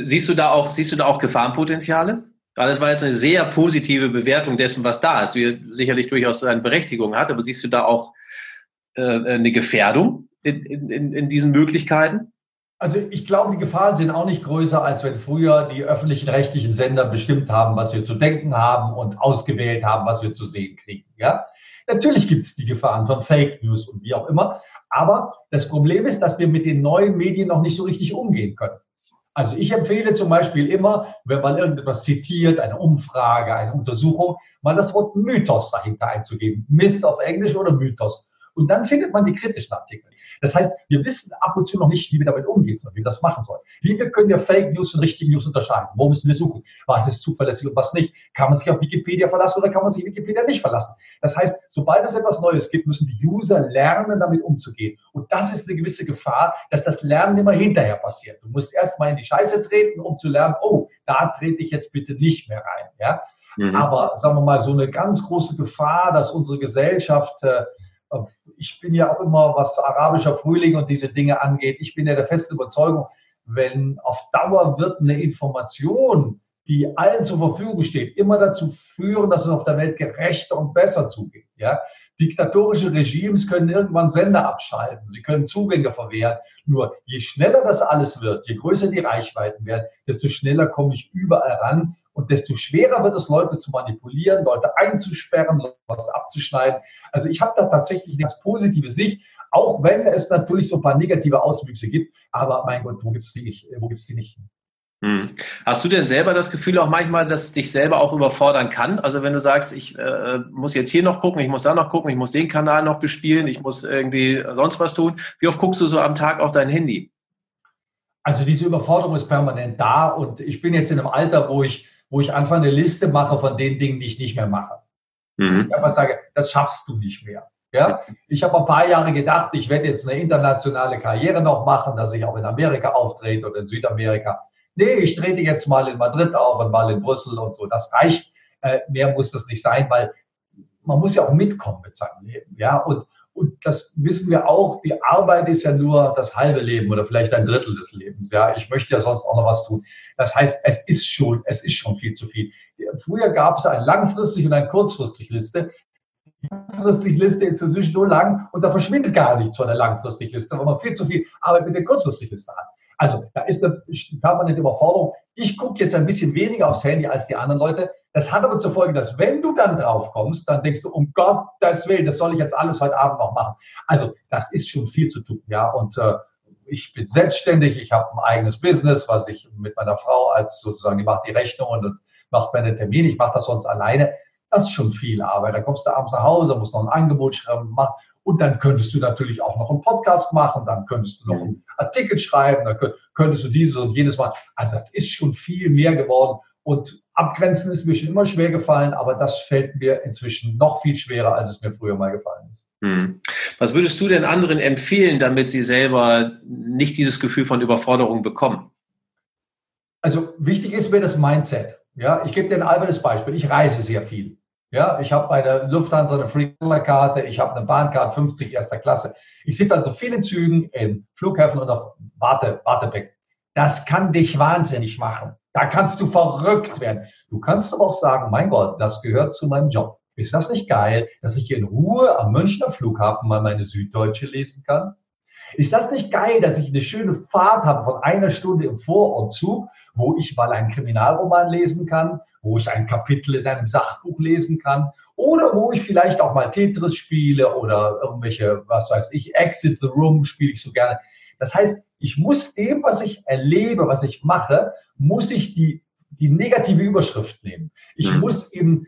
Siehst du da auch, siehst du da auch Gefahrenpotenziale? Das war jetzt eine sehr positive Bewertung dessen, was da ist, die sicherlich durchaus eine Berechtigung hat, aber siehst du da auch eine Gefährdung in, in, in diesen Möglichkeiten? Also ich glaube, die Gefahren sind auch nicht größer, als wenn früher die öffentlichen rechtlichen Sender bestimmt haben, was wir zu denken haben und ausgewählt haben, was wir zu sehen kriegen. Ja? Natürlich gibt es die Gefahren von Fake News und wie auch immer. Aber das Problem ist, dass wir mit den neuen Medien noch nicht so richtig umgehen können. Also ich empfehle zum Beispiel immer, wenn man irgendetwas zitiert, eine Umfrage, eine Untersuchung, mal das Wort Mythos dahinter einzugeben. Myth auf Englisch oder Mythos. Und dann findet man die kritischen Artikel. Das heißt, wir wissen ab und zu noch nicht, wie wir damit umgehen sollen, wie wir das machen sollen. Wie wir können ja Fake News und richtige News unterscheiden? Wo müssen wir suchen? Was ist zuverlässig und was nicht? Kann man sich auf Wikipedia verlassen oder kann man sich auf Wikipedia nicht verlassen? Das heißt, sobald es etwas Neues gibt, müssen die User lernen, damit umzugehen. Und das ist eine gewisse Gefahr, dass das Lernen immer hinterher passiert. Du musst erst mal in die Scheiße treten, um zu lernen, oh, da trete ich jetzt bitte nicht mehr rein. Ja? Mhm. Aber sagen wir mal, so eine ganz große Gefahr, dass unsere Gesellschaft äh, ich bin ja auch immer, was arabischer Frühling und diese Dinge angeht, ich bin ja der festen Überzeugung, wenn auf Dauer wird eine Information, die allen zur Verfügung steht, immer dazu führen, dass es auf der Welt gerechter und besser zugeht. Ja? Diktatorische Regimes können irgendwann Sender abschalten, sie können Zugänge verwehren. Nur je schneller das alles wird, je größer die Reichweiten werden, desto schneller komme ich überall ran und desto schwerer wird es, Leute zu manipulieren, Leute einzusperren, Leute abzuschneiden. Also ich habe da tatsächlich eine ganz positive Sicht, auch wenn es natürlich so ein paar negative Auswüchse gibt. Aber mein Gott, wo gibt es die nicht? Wo gibt's die nicht? Hm. Hast du denn selber das Gefühl auch manchmal, dass dich selber auch überfordern kann? Also wenn du sagst, ich äh, muss jetzt hier noch gucken, ich muss da noch gucken, ich muss den Kanal noch bespielen, ich muss irgendwie sonst was tun. Wie oft guckst du so am Tag auf dein Handy? Also diese Überforderung ist permanent da und ich bin jetzt in einem Alter, wo ich wo ich einfach eine Liste mache von den Dingen, die ich nicht mehr mache. Mhm. Ich einfach sage, das schaffst du nicht mehr. Ja, ich habe ein paar Jahre gedacht, ich werde jetzt eine internationale Karriere noch machen, dass ich auch in Amerika auftrete oder in Südamerika. Nee, ich trete jetzt mal in Madrid auf und mal in Brüssel und so. Das reicht. Äh, mehr muss das nicht sein, weil man muss ja auch mitkommen mit seinem Leben. Ja, und und das wissen wir auch, die Arbeit ist ja nur das halbe Leben oder vielleicht ein Drittel des Lebens. Ja, ich möchte ja sonst auch noch was tun. Das heißt, es ist schon, es ist schon viel zu viel. Früher gab es eine langfristige und eine kurzfristige Liste. Die langfristige Liste ist inzwischen so lang und da verschwindet gar nichts von der langfristigen Liste, weil man viel zu viel Arbeit mit der kurzfristigen Liste hat. Also da ist eine permanente Überforderung. Ich gucke jetzt ein bisschen weniger aufs Handy als die anderen Leute. Das hat aber zur Folge, dass wenn du dann drauf kommst, dann denkst du, um Gottes Willen, das soll ich jetzt alles heute Abend noch machen. Also das ist schon viel zu tun, ja. Und äh, ich bin selbstständig, ich habe ein eigenes Business, was ich mit meiner Frau als sozusagen, die macht die Rechnungen und macht meine Termine, ich mache das sonst alleine. Das ist schon viel Arbeit. Da kommst du abends nach Hause, musst noch ein Angebot schreiben, machen. Und dann könntest du natürlich auch noch einen Podcast machen, dann könntest du noch einen Artikel schreiben, dann könntest du dieses und jenes machen. Also das ist schon viel mehr geworden. Und abgrenzen ist mir schon immer schwer gefallen, aber das fällt mir inzwischen noch viel schwerer, als es mir früher mal gefallen ist. Hm. Was würdest du denn anderen empfehlen, damit sie selber nicht dieses Gefühl von Überforderung bekommen? Also wichtig ist mir das Mindset. Ja, ich gebe dir ein albernes Beispiel. Ich reise sehr viel. Ja, ich habe bei der Lufthansa eine Free-Karte, ich habe eine Bahncard 50 erster Klasse. Ich sitze also viel in Zügen, in Flughäfen und auf Warte, Wartebecken. Das kann dich wahnsinnig machen. Da kannst du verrückt werden. Du kannst aber auch sagen, mein Gott, das gehört zu meinem Job. Ist das nicht geil, dass ich hier in Ruhe am Münchner Flughafen mal meine Süddeutsche lesen kann? Ist das nicht geil, dass ich eine schöne Fahrt habe von einer Stunde im Vorortzug, wo ich mal einen Kriminalroman lesen kann, wo ich ein Kapitel in einem Sachbuch lesen kann oder wo ich vielleicht auch mal Tetris spiele oder irgendwelche, was weiß ich, Exit the Room spiele ich so gerne. Das heißt, ich muss dem, was ich erlebe, was ich mache, muss ich die, die negative Überschrift nehmen. Ich mhm. muss eben,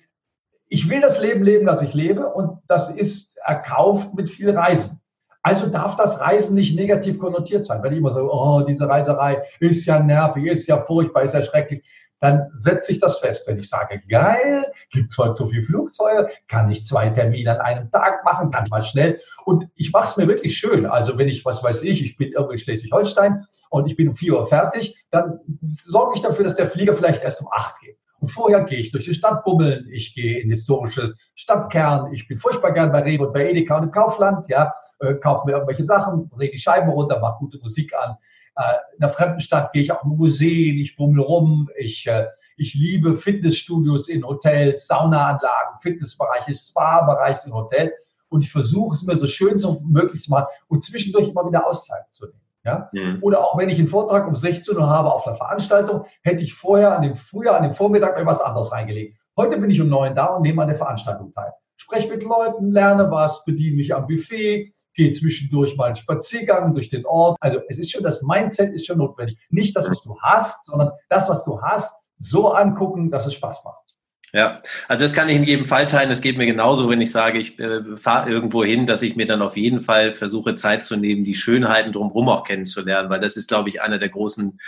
ich will das Leben leben, das ich lebe und das ist erkauft mit viel Reisen. Also darf das Reisen nicht negativ konnotiert sein. Wenn ich immer so, oh, diese Reiserei ist ja nervig, ist ja furchtbar, ist ja schrecklich, dann setzt sich das fest. Wenn ich sage, geil, gibt zwar zu viel Flugzeuge, kann ich zwei Termine an einem Tag machen, kann ich mal schnell. Und ich mache es mir wirklich schön. Also wenn ich, was weiß ich, ich bin irgendwo in Schleswig-Holstein und ich bin um vier Uhr fertig, dann sorge ich dafür, dass der Flieger vielleicht erst um acht geht. Und vorher gehe ich durch die Stadt bummeln, ich gehe in historische Stadtkern, ich bin furchtbar gern bei Rewe und bei Edeka und im Kaufland, ja, äh, kaufe mir irgendwelche Sachen, drehe die Scheiben runter, mache gute Musik an. Äh, in der fremden Stadt gehe ich auch in Museen, ich bummel rum, ich, äh, ich liebe Fitnessstudios in Hotels, Saunaanlagen, Fitnessbereiche, Spa-Bereiche in Hotels und ich versuche es mir so schön so möglich zu machen und zwischendurch immer wieder Auszeit zu nehmen. Ja? Mhm. Oder auch wenn ich einen Vortrag um 16 Uhr habe auf einer Veranstaltung, hätte ich vorher an dem Frühjahr, an dem Vormittag etwas anderes reingelegt. Heute bin ich um neun da und nehme an der Veranstaltung teil. spreche mit Leuten, lerne was, bediene mich am Buffet, gehe zwischendurch mal einen Spaziergang durch den Ort. Also es ist schon, das Mindset ist schon notwendig. Nicht das, was du hast, sondern das, was du hast, so angucken, dass es Spaß macht. Ja, also das kann ich in jedem Fall teilen. Es geht mir genauso, wenn ich sage, ich äh, fahre irgendwo hin, dass ich mir dann auf jeden Fall versuche, Zeit zu nehmen, die Schönheiten drumherum auch kennenzulernen, weil das ist, glaube ich, einer der großen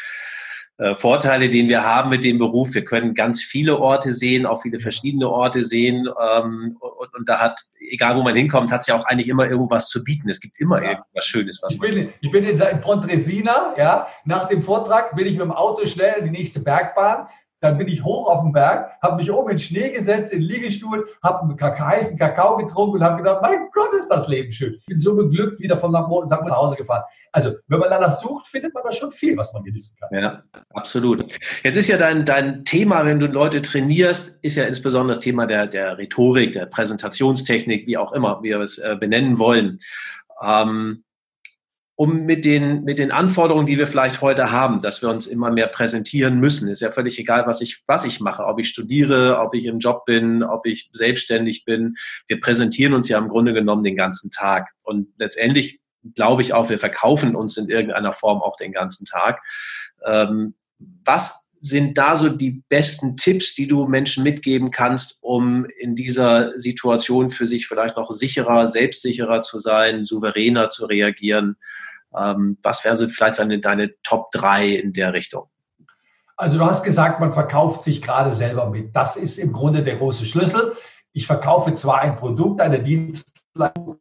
äh, Vorteile, den wir haben mit dem Beruf. Wir können ganz viele Orte sehen, auch viele verschiedene Orte sehen. Ähm, und, und, da hat, egal wo man hinkommt, hat es ja auch eigentlich immer irgendwas zu bieten. Es gibt immer ja. irgendwas Schönes, was ich man. Bin, ich bin in, in Pontresina, ja. Nach dem Vortrag bin ich mit dem Auto schnell in die nächste Bergbahn. Dann bin ich hoch auf den Berg, habe mich oben in den Schnee gesetzt, in den Liegestuhl, habe einen heißen Kakao getrunken und habe gedacht, mein Gott, ist das Leben schön. Ich bin so beglückt wieder von nach, nach Hause gefahren. Also, wenn man danach sucht, findet man da schon viel, was man genießen kann. Ja, absolut. Jetzt ist ja dein, dein Thema, wenn du Leute trainierst, ist ja insbesondere das Thema der, der Rhetorik, der Präsentationstechnik, wie auch immer wir es äh, benennen wollen. Ähm, um mit den, mit den Anforderungen, die wir vielleicht heute haben, dass wir uns immer mehr präsentieren müssen. Ist ja völlig egal, was ich, was ich mache, ob ich studiere, ob ich im Job bin, ob ich selbstständig bin. Wir präsentieren uns ja im Grunde genommen den ganzen Tag. Und letztendlich glaube ich auch, wir verkaufen uns in irgendeiner Form auch den ganzen Tag. Ähm, was sind da so die besten Tipps, die du Menschen mitgeben kannst, um in dieser Situation für sich vielleicht noch sicherer, selbstsicherer zu sein, souveräner zu reagieren? Ähm, was wären so vielleicht deine, deine Top 3 in der Richtung? Also du hast gesagt, man verkauft sich gerade selber mit. Das ist im Grunde der große Schlüssel. Ich verkaufe zwar ein Produkt, eine Dienstleistung,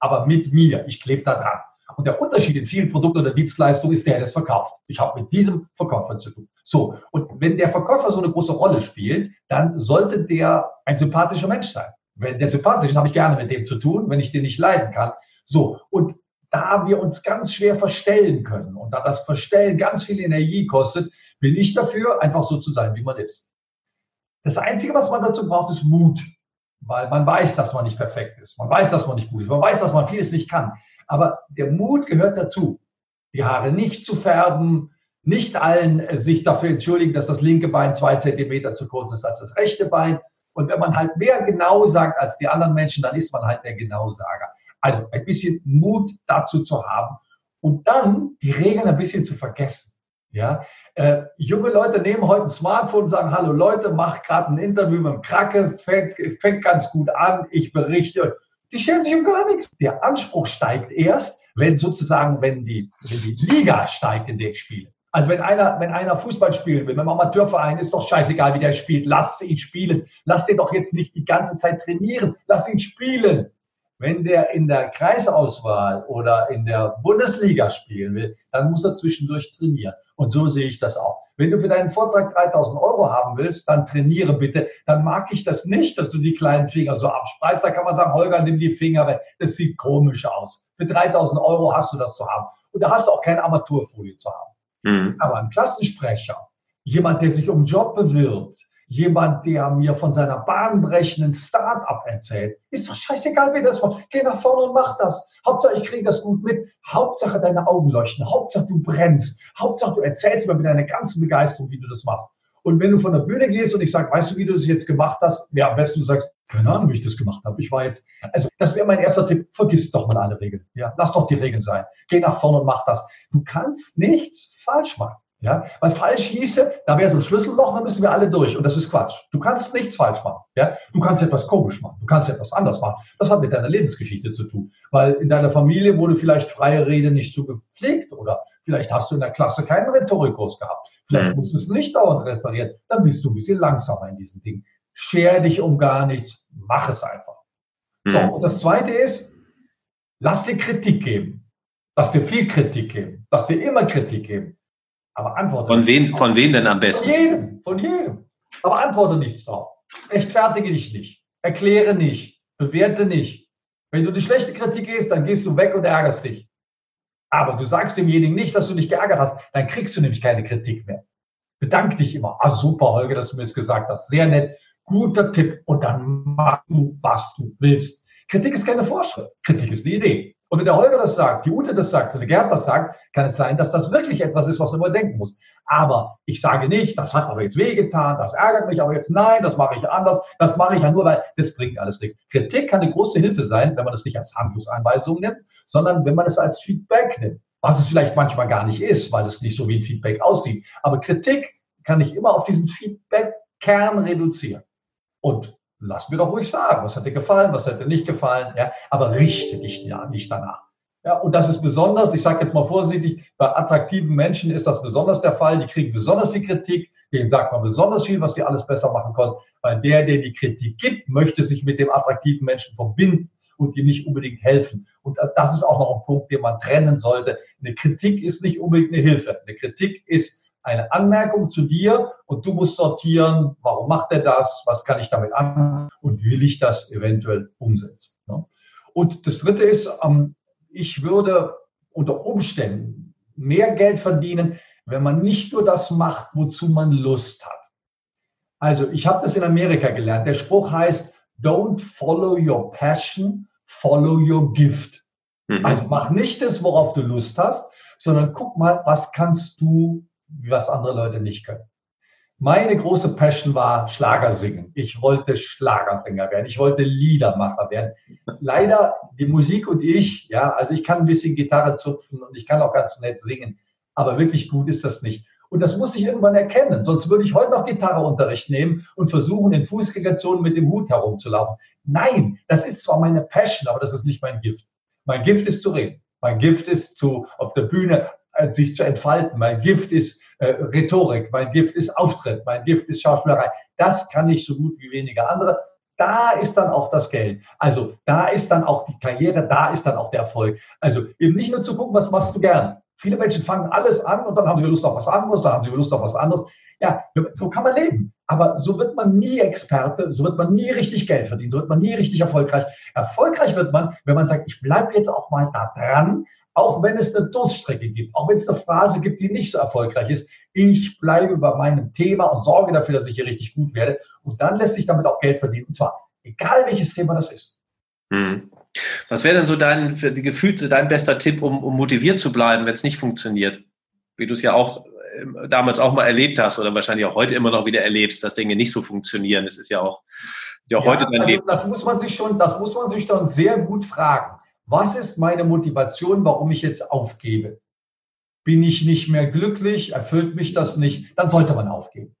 aber mit mir. Ich klebe da dran. Und der Unterschied in vielen Produkten oder Dienstleistungen ist der, der es verkauft. Ich habe mit diesem Verkäufer zu tun. So, und wenn der Verkäufer so eine große Rolle spielt, dann sollte der ein sympathischer Mensch sein. Wenn der sympathisch ist, habe ich gerne mit dem zu tun, wenn ich den nicht leiden kann. So, und da wir uns ganz schwer verstellen können und da das Verstellen ganz viel Energie kostet, bin ich dafür, einfach so zu sein, wie man ist. Das Einzige, was man dazu braucht, ist Mut, weil man weiß, dass man nicht perfekt ist. Man weiß, dass man nicht gut ist. Man weiß, dass man vieles nicht kann. Aber der Mut gehört dazu, die Haare nicht zu färben, nicht allen äh, sich dafür entschuldigen, dass das linke Bein zwei Zentimeter zu kurz ist als das rechte Bein. Und wenn man halt mehr genau sagt als die anderen Menschen, dann ist man halt der Genausager. Also ein bisschen Mut dazu zu haben und dann die Regeln ein bisschen zu vergessen. Ja, äh, junge Leute nehmen heute ein Smartphone und sagen, hallo Leute, mach gerade ein Interview mit dem Kracke, fängt, fängt ganz gut an, ich berichte. Die scheren sich um gar nichts. Der Anspruch steigt erst, wenn sozusagen, wenn die, wenn die Liga steigt, in der ich spiele. Also wenn einer, wenn einer Fußball spielen will, wenn man Amateurverein ist, doch scheißegal, wie der spielt. Lasst ihn spielen. Lasst ihn doch jetzt nicht die ganze Zeit trainieren. Lasst ihn spielen. Wenn der in der Kreisauswahl oder in der Bundesliga spielen will, dann muss er zwischendurch trainieren. Und so sehe ich das auch. Wenn du für deinen Vortrag 3000 Euro haben willst, dann trainiere bitte. Dann mag ich das nicht, dass du die kleinen Finger so abspreizt. Da kann man sagen, Holger, nimm die Finger weg. Das sieht komisch aus. Für 3000 Euro hast du das zu haben. Und da hast du auch keine Amateurfolie zu haben. Mhm. Aber ein Klassensprecher, jemand, der sich um einen Job bewirbt, jemand, der mir von seiner bahnbrechenden Start-up erzählt. Ist doch scheißegal, wie das war. Geh nach vorne und mach das. Hauptsache, ich kriege das gut mit. Hauptsache, deine Augen leuchten. Hauptsache, du brennst. Hauptsache, du erzählst mir mit deiner ganzen Begeisterung, wie du das machst. Und wenn du von der Bühne gehst und ich sage, weißt du, wie du das jetzt gemacht hast? Ja, am besten du sagst, keine Ahnung, wie ich das gemacht habe. Ich war jetzt, also das wäre mein erster Tipp. Vergiss doch mal alle Regeln. Ja, lass doch die Regeln sein. Geh nach vorne und mach das. Du kannst nichts falsch machen. Ja, weil falsch hieße, da wäre so ein Schlüsselloch, dann müssen wir alle durch. Und das ist Quatsch. Du kannst nichts falsch machen. Ja, du kannst etwas komisch machen. Du kannst etwas anders machen. Das hat mit deiner Lebensgeschichte zu tun. Weil in deiner Familie wurde vielleicht freie Rede nicht so gepflegt oder vielleicht hast du in der Klasse keinen Rhetorikkurs gehabt. Vielleicht mhm. musst du es nicht dauernd referieren. Dann bist du ein bisschen langsamer in diesen Dingen. Scher dich um gar nichts. Mach es einfach. Mhm. So. Und das zweite ist, lass dir Kritik geben. Lass dir viel Kritik geben. Lass dir immer Kritik geben. Aber antworte Von wem, von wem denn am besten? Von jedem, von jedem. Aber antworte nichts drauf. Rechtfertige dich nicht. Erkläre nicht. Bewerte nicht. Wenn du die schlechte Kritik gehst, dann gehst du weg und ärgerst dich. Aber du sagst demjenigen nicht, dass du dich geärgert hast, dann kriegst du nämlich keine Kritik mehr. Bedank dich immer. Ah, super, Holger, dass du mir das gesagt hast. Sehr nett. Guter Tipp. Und dann mach du, was du willst. Kritik ist keine Vorschrift. Kritik ist eine Idee. Und wenn der Holger das sagt, die Ute das sagt, der Gerd das sagt, kann es sein, dass das wirklich etwas ist, was man überdenken muss. Aber ich sage nicht, das hat aber jetzt wehgetan, das ärgert mich aber jetzt, nein, das mache ich anders, das mache ich ja nur, weil das bringt alles nichts. Kritik kann eine große Hilfe sein, wenn man es nicht als Handlungsanweisung nimmt, sondern wenn man es als Feedback nimmt. Was es vielleicht manchmal gar nicht ist, weil es nicht so wie ein Feedback aussieht. Aber Kritik kann ich immer auf diesen Feedback-Kern reduzieren. Und lass mir doch ruhig sagen, was hat dir gefallen, was hat dir nicht gefallen, ja, aber richte dich ja nicht danach. Ja, und das ist besonders, ich sage jetzt mal vorsichtig, bei attraktiven Menschen ist das besonders der Fall. Die kriegen besonders viel Kritik, denen sagt man besonders viel, was sie alles besser machen können, weil der, der die Kritik gibt, möchte sich mit dem attraktiven Menschen verbinden und ihm nicht unbedingt helfen. Und das ist auch noch ein Punkt, den man trennen sollte. Eine Kritik ist nicht unbedingt eine Hilfe. Eine Kritik ist eine Anmerkung zu dir und du musst sortieren, warum macht er das, was kann ich damit an und will ich das eventuell umsetzen. Ne? Und das Dritte ist, ähm, ich würde unter Umständen mehr Geld verdienen, wenn man nicht nur das macht, wozu man Lust hat. Also ich habe das in Amerika gelernt. Der Spruch heißt, don't follow your passion, follow your gift. Mhm. Also mach nicht das, worauf du Lust hast, sondern guck mal, was kannst du was andere Leute nicht können. Meine große Passion war Schlagersingen. Ich wollte Schlagersänger werden. Ich wollte Liedermacher werden. Leider die Musik und ich, ja, also ich kann ein bisschen Gitarre zupfen und ich kann auch ganz nett singen, aber wirklich gut ist das nicht. Und das muss ich irgendwann erkennen. Sonst würde ich heute noch Gitarreunterricht nehmen und versuchen, in Fußgängerzonen mit dem Hut herumzulaufen. Nein, das ist zwar meine Passion, aber das ist nicht mein Gift. Mein Gift ist zu reden. Mein Gift ist zu, auf der Bühne sich zu entfalten. Mein Gift ist äh, Rhetorik, mein Gift ist Auftritt, mein Gift ist Schauspielerei. Das kann ich so gut wie wenige andere. Da ist dann auch das Geld. Also da ist dann auch die Karriere, da ist dann auch der Erfolg. Also eben nicht nur zu gucken, was machst du gern. Viele Menschen fangen alles an und dann haben sie Lust auf was anderes, dann haben sie Lust auf was anderes. Ja, so kann man leben. Aber so wird man nie Experte, so wird man nie richtig Geld verdienen, so wird man nie richtig erfolgreich. Erfolgreich wird man, wenn man sagt, ich bleibe jetzt auch mal da dran, auch wenn es eine Durststrecke gibt, auch wenn es eine Phrase gibt, die nicht so erfolgreich ist, ich bleibe bei meinem Thema und sorge dafür, dass ich hier richtig gut werde. Und dann lässt sich damit auch Geld verdienen. Und zwar egal welches Thema das ist. Hm. Was wäre denn so dein, für die Gefühle, dein bester Tipp, um, um motiviert zu bleiben, wenn es nicht funktioniert? Wie du es ja auch äh, damals auch mal erlebt hast oder wahrscheinlich auch heute immer noch wieder erlebst, dass Dinge nicht so funktionieren. Das ist ja auch, ja, ja heute dein also Leben. Das muss man sich schon, das muss man sich dann sehr gut fragen. Was ist meine Motivation, warum ich jetzt aufgebe? Bin ich nicht mehr glücklich? Erfüllt mich das nicht? Dann sollte man aufgeben.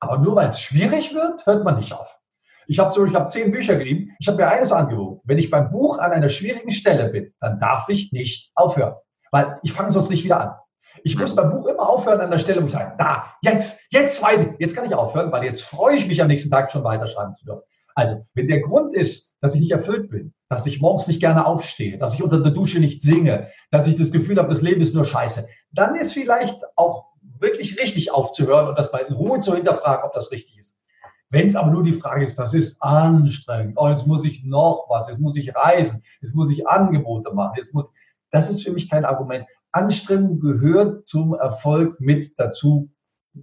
Aber nur weil es schwierig wird, hört man nicht auf. Ich habe so, zehn Bücher geschrieben. Ich habe mir eines angeboten. Wenn ich beim Buch an einer schwierigen Stelle bin, dann darf ich nicht aufhören, weil ich fange sonst nicht wieder an. Ich muss beim Buch immer aufhören an der Stelle, wo ich sage, da, jetzt, jetzt weiß ich, jetzt kann ich aufhören, weil jetzt freue ich mich am nächsten Tag schon weiterschreiben zu dürfen. Also, wenn der Grund ist, dass ich nicht erfüllt bin, dass ich morgens nicht gerne aufstehe, dass ich unter der Dusche nicht singe, dass ich das Gefühl habe, das Leben ist nur scheiße, dann ist vielleicht auch wirklich richtig aufzuhören und das mal in Ruhe zu hinterfragen, ob das richtig ist. Wenn es aber nur die Frage ist, das ist anstrengend, oh, jetzt muss ich noch was, jetzt muss ich reisen, jetzt muss ich Angebote machen, jetzt muss, das ist für mich kein Argument. Anstrengung gehört zum Erfolg mit dazu.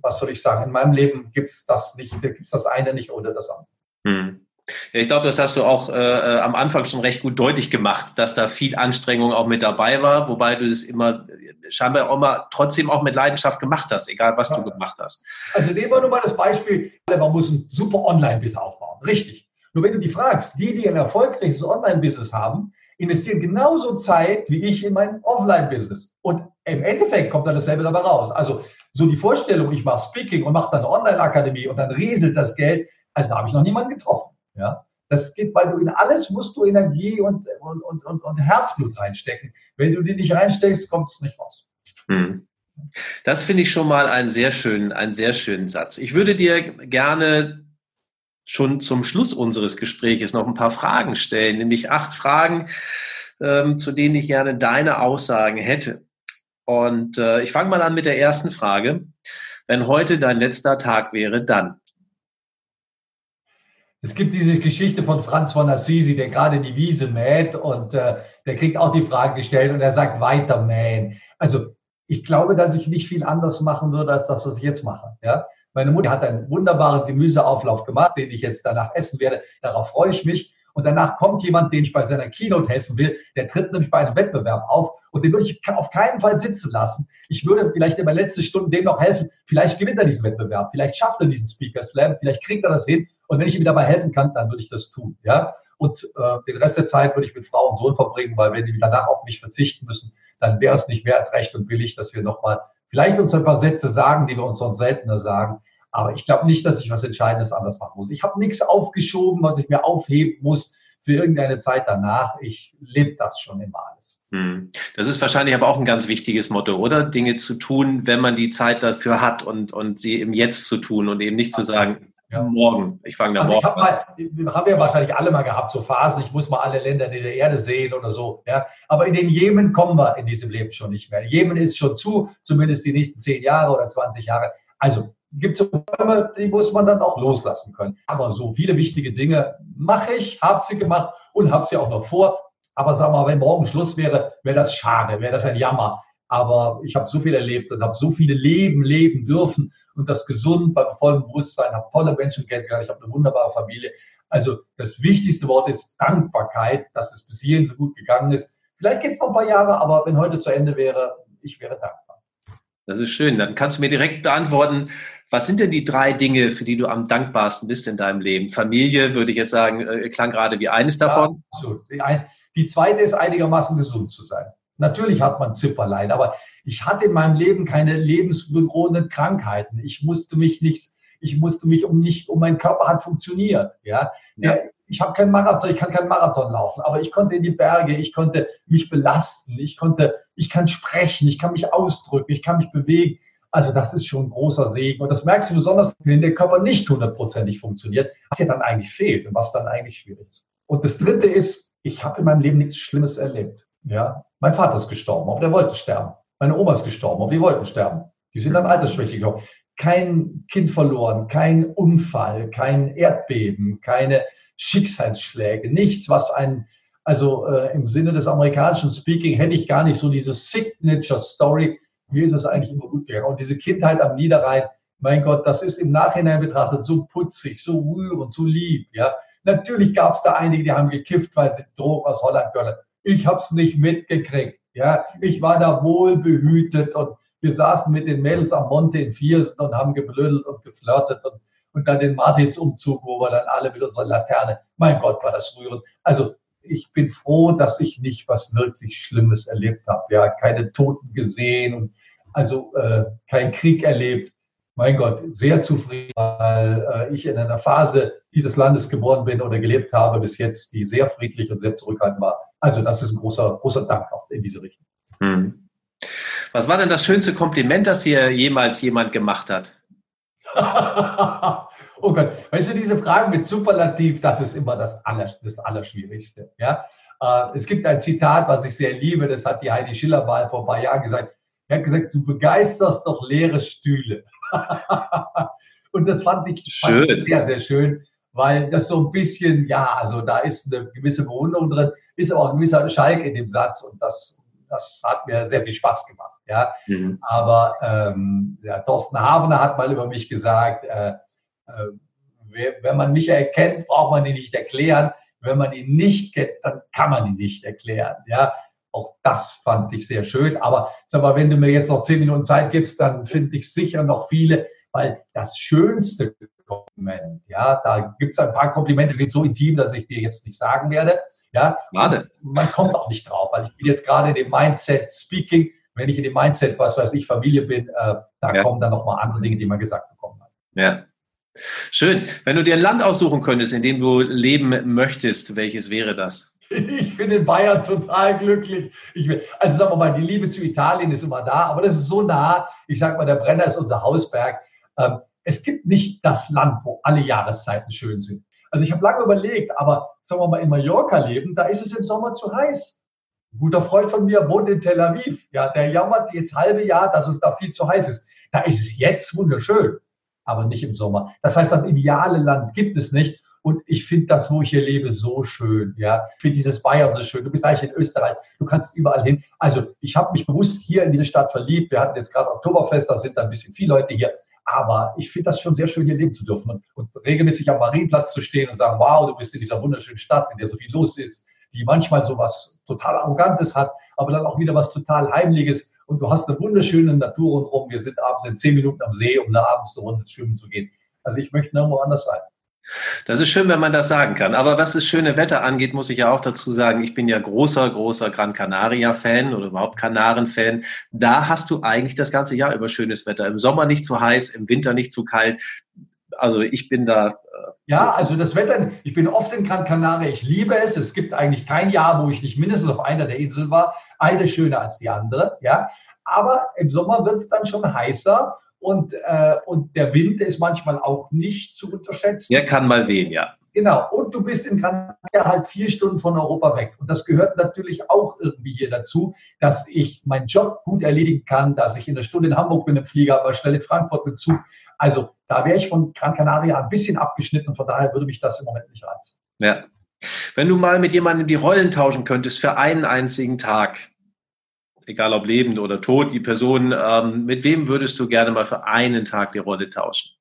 Was soll ich sagen? In meinem Leben gibt es das nicht, gibt es das eine nicht oder das andere. Hm. Ja, ich glaube, das hast du auch äh, äh, am Anfang schon recht gut deutlich gemacht, dass da viel Anstrengung auch mit dabei war, wobei du es immer scheinbar auch mal trotzdem auch mit Leidenschaft gemacht hast, egal was ja. du gemacht hast. Also nehmen wir nur mal das Beispiel, man muss ein super Online-Business aufbauen. Richtig. Nur wenn du die fragst, die, die ein erfolgreiches Online-Business haben, investieren genauso Zeit wie ich in mein Offline-Business. Und im Endeffekt kommt dann dasselbe dabei raus. Also so die Vorstellung, ich mache Speaking und mache dann eine Online-Akademie und dann rieselt das Geld, also da habe ich noch niemanden getroffen. Ja, das geht, weil du in alles musst du Energie und, und, und, und, und Herzblut reinstecken. Wenn du die nicht reinsteckst, kommt es nicht raus. Hm. Das finde ich schon mal einen sehr schönen, einen sehr schönen Satz. Ich würde dir gerne schon zum Schluss unseres Gesprächs noch ein paar Fragen stellen, nämlich acht Fragen, ähm, zu denen ich gerne deine Aussagen hätte. Und äh, ich fange mal an mit der ersten Frage. Wenn heute dein letzter Tag wäre, dann. Es gibt diese Geschichte von Franz von Assisi, der gerade die Wiese mäht und äh, der kriegt auch die Frage gestellt und er sagt weiter mähen. Also ich glaube, dass ich nicht viel anders machen würde, als das, was ich jetzt mache. Ja? Meine Mutter hat einen wunderbaren Gemüseauflauf gemacht, den ich jetzt danach essen werde. Darauf freue ich mich. Und danach kommt jemand, den ich bei seiner Keynote helfen will, der tritt nämlich bei einem Wettbewerb auf und den würde ich auf keinen Fall sitzen lassen. Ich würde vielleicht in der letzten Stunde dem noch helfen. Vielleicht gewinnt er diesen Wettbewerb, vielleicht schafft er diesen Speaker Slam, vielleicht kriegt er das hin und wenn ich ihm dabei helfen kann, dann würde ich das tun. Ja? Und äh, den Rest der Zeit würde ich mit Frau und Sohn verbringen, weil wenn die danach auf mich verzichten müssen, dann wäre es nicht mehr als recht und billig, dass wir nochmal vielleicht uns ein paar Sätze sagen, die wir uns sonst seltener sagen. Aber ich glaube nicht, dass ich was Entscheidendes anders machen muss. Ich habe nichts aufgeschoben, was ich mir aufheben muss für irgendeine Zeit danach. Ich lebe das schon immer alles. Hm. Das ist wahrscheinlich aber auch ein ganz wichtiges Motto, oder? Dinge zu tun, wenn man die Zeit dafür hat und, und sie im Jetzt zu tun und eben nicht zu sagen, ja. morgen. Ich fange da also morgen an. haben wir wahrscheinlich alle mal gehabt, so Phasen, ich muss mal alle Länder dieser Erde sehen oder so. Ja. Aber in den Jemen kommen wir in diesem Leben schon nicht mehr. Jemen ist schon zu, zumindest die nächsten zehn Jahre oder 20 Jahre. Also es gibt so Räume, die muss man dann auch loslassen können. Aber so viele wichtige Dinge mache ich, habe sie gemacht und habe sie auch noch vor. Aber sag mal, wenn morgen Schluss wäre, wäre das schade, wäre das ein Jammer. Aber ich habe so viel erlebt und habe so viele Leben leben dürfen und das gesund beim vollen Bewusstsein, habe tolle Menschen kennengelernt, ich habe eine wunderbare Familie. Also das wichtigste Wort ist Dankbarkeit, dass es bis hierhin so gut gegangen ist. Vielleicht geht es noch ein paar Jahre, aber wenn heute zu Ende wäre, ich wäre dankbar. Das ist schön. Dann kannst du mir direkt beantworten, was sind denn die drei Dinge, für die du am dankbarsten bist in deinem Leben? Familie, würde ich jetzt sagen, äh, klang gerade wie eines davon. Ja, so. Die zweite ist einigermaßen gesund zu sein. Natürlich hat man Zipperlein, aber ich hatte in meinem Leben keine lebensbedrohenden Krankheiten. Ich musste mich nicht, ich musste mich um nicht, um mein Körper hat funktioniert. Ja, ja. ich habe keinen Marathon, ich kann keinen Marathon laufen, aber ich konnte in die Berge, ich konnte mich belasten, ich konnte, ich kann sprechen, ich kann mich ausdrücken, ich kann mich bewegen. Also das ist schon ein großer Segen. Und das merkst du besonders, wenn der Körper nicht hundertprozentig funktioniert, was ja dann eigentlich fehlt und was dann eigentlich schwierig ist. Und das Dritte ist, ich habe in meinem Leben nichts Schlimmes erlebt. Ja, mein Vater ist gestorben, aber der wollte sterben. Meine Oma ist gestorben, aber die wollten sterben. Die sind an Altersschwäche gestorben. Kein Kind verloren, kein Unfall, kein Erdbeben, keine Schicksalsschläge, nichts, was ein, also äh, im Sinne des amerikanischen Speaking hätte ich gar nicht so diese Signature Story, mir ist es eigentlich immer gut gegangen. Und diese Kindheit am Niederrhein, mein Gott, das ist im Nachhinein betrachtet so putzig, so rührend, so lieb. Ja, natürlich gab es da einige, die haben gekifft, weil sie Drogen aus Holland können. Ich habe es nicht mitgekriegt. Ja, ich war da wohl behütet und wir saßen mit den Mädels am Monte in Viersen und haben geblödelt und geflirtet und, und dann den Martinsumzug, wo wir dann alle mit unserer Laterne, mein Gott, war das rührend. Also ich bin froh, dass ich nicht was wirklich Schlimmes erlebt habe. Ja, keine Toten gesehen und also äh, kein Krieg erlebt. Mein Gott, sehr zufrieden, weil äh, ich in einer Phase dieses Landes geboren bin oder gelebt habe bis jetzt, die sehr friedlich und sehr zurückhaltend war. Also das ist ein großer, großer Dank auch in diese Richtung. Hm. Was war denn das schönste Kompliment, das hier jemals jemand gemacht hat? <laughs> Oh Gott, weißt du, diese Fragen mit Superlativ, das ist immer das, Aller, das Allerschwierigste. Ja? Äh, es gibt ein Zitat, was ich sehr liebe, das hat die Heidi Schiller mal vor ein paar Jahren gesagt. Er hat gesagt, du begeisterst doch leere Stühle. <laughs> Und das fand ich, fand ich sehr, sehr schön, weil das so ein bisschen, ja, also da ist eine gewisse Bewunderung drin, ist aber auch ein gewisser Schalk in dem Satz und das, das hat mir sehr viel Spaß gemacht. Ja? Mhm. Aber ähm, Thorsten Habener hat mal über mich gesagt, äh, wenn man mich erkennt, braucht man ihn nicht erklären. Wenn man ihn nicht kennt, dann kann man ihn nicht erklären. Ja, auch das fand ich sehr schön. Aber sag mal, wenn du mir jetzt noch zehn Minuten Zeit gibst, dann finde ich sicher noch viele, weil das schönste Kompliment, ja, da gibt es ein paar Komplimente, die sind so intim, dass ich dir jetzt nicht sagen werde. Ja, Warte. man kommt auch nicht drauf, weil ich bin jetzt gerade in dem Mindset Speaking. Wenn ich in dem Mindset, was weiß ich, Familie bin, äh, da ja. kommen dann nochmal andere Dinge, die man gesagt bekommen hat. Ja, Schön. Wenn du dir ein Land aussuchen könntest, in dem du leben möchtest, welches wäre das? Ich bin in Bayern total glücklich. Will, also sagen wir mal, die Liebe zu Italien ist immer da, aber das ist so nah. Ich sage mal, der Brenner ist unser Hausberg. Ähm, es gibt nicht das Land, wo alle Jahreszeiten schön sind. Also ich habe lange überlegt, aber sagen wir mal, in Mallorca leben, da ist es im Sommer zu heiß. Ein guter Freund von mir wohnt in Tel Aviv. Ja, der jammert jetzt halbe Jahr, dass es da viel zu heiß ist. Da ist es jetzt wunderschön aber nicht im Sommer. Das heißt, das ideale Land gibt es nicht. Und ich finde das, wo ich hier lebe, so schön. Ja, ich finde dieses Bayern so schön. Du bist eigentlich in Österreich. Du kannst überall hin. Also ich habe mich bewusst hier in diese Stadt verliebt. Wir hatten jetzt gerade Oktoberfest, da sind da ein bisschen viele Leute hier. Aber ich finde das schon sehr schön, hier leben zu dürfen und, und regelmäßig am Marienplatz zu stehen und sagen, wow, du bist in dieser wunderschönen Stadt, in der so viel los ist, die manchmal so was total Arrogantes hat, aber dann auch wieder was total Heimliches. Und du hast eine wunderschöne Natur rundherum. Wir sind abends in zehn Minuten am See, um da abends eine Runde schwimmen zu gehen. Also ich möchte nirgendwo anders sein. Das ist schön, wenn man das sagen kann. Aber was das schöne Wetter angeht, muss ich ja auch dazu sagen, ich bin ja großer, großer Gran Canaria-Fan oder überhaupt Kanaren-Fan. Da hast du eigentlich das ganze Jahr über schönes Wetter. Im Sommer nicht zu heiß, im Winter nicht zu kalt. Also ich bin da. Äh, ja, so. also das Wetter, ich bin oft in Gran Canaria, ich liebe es. Es gibt eigentlich kein Jahr, wo ich nicht mindestens auf einer der Inseln war. Eine schöner als die andere, ja. Aber im Sommer wird es dann schon heißer und, äh, und der Wind ist manchmal auch nicht zu unterschätzen. Der kann mal wehen, ja. Genau. Und du bist in Granada halt vier Stunden von Europa weg. Und das gehört natürlich auch irgendwie hier dazu, dass ich meinen Job gut erledigen kann, dass ich in einer Stunde in Hamburg bin im Flieger, aber schnell in Frankfurt mit Zug. Also da wäre ich von Gran Canaria ein bisschen abgeschnitten und von daher würde mich das im Moment nicht reizen. Ja. Wenn du mal mit jemandem die Rollen tauschen könntest für einen einzigen Tag, egal ob lebend oder tot, die Person, ähm, mit wem würdest du gerne mal für einen Tag die Rolle tauschen?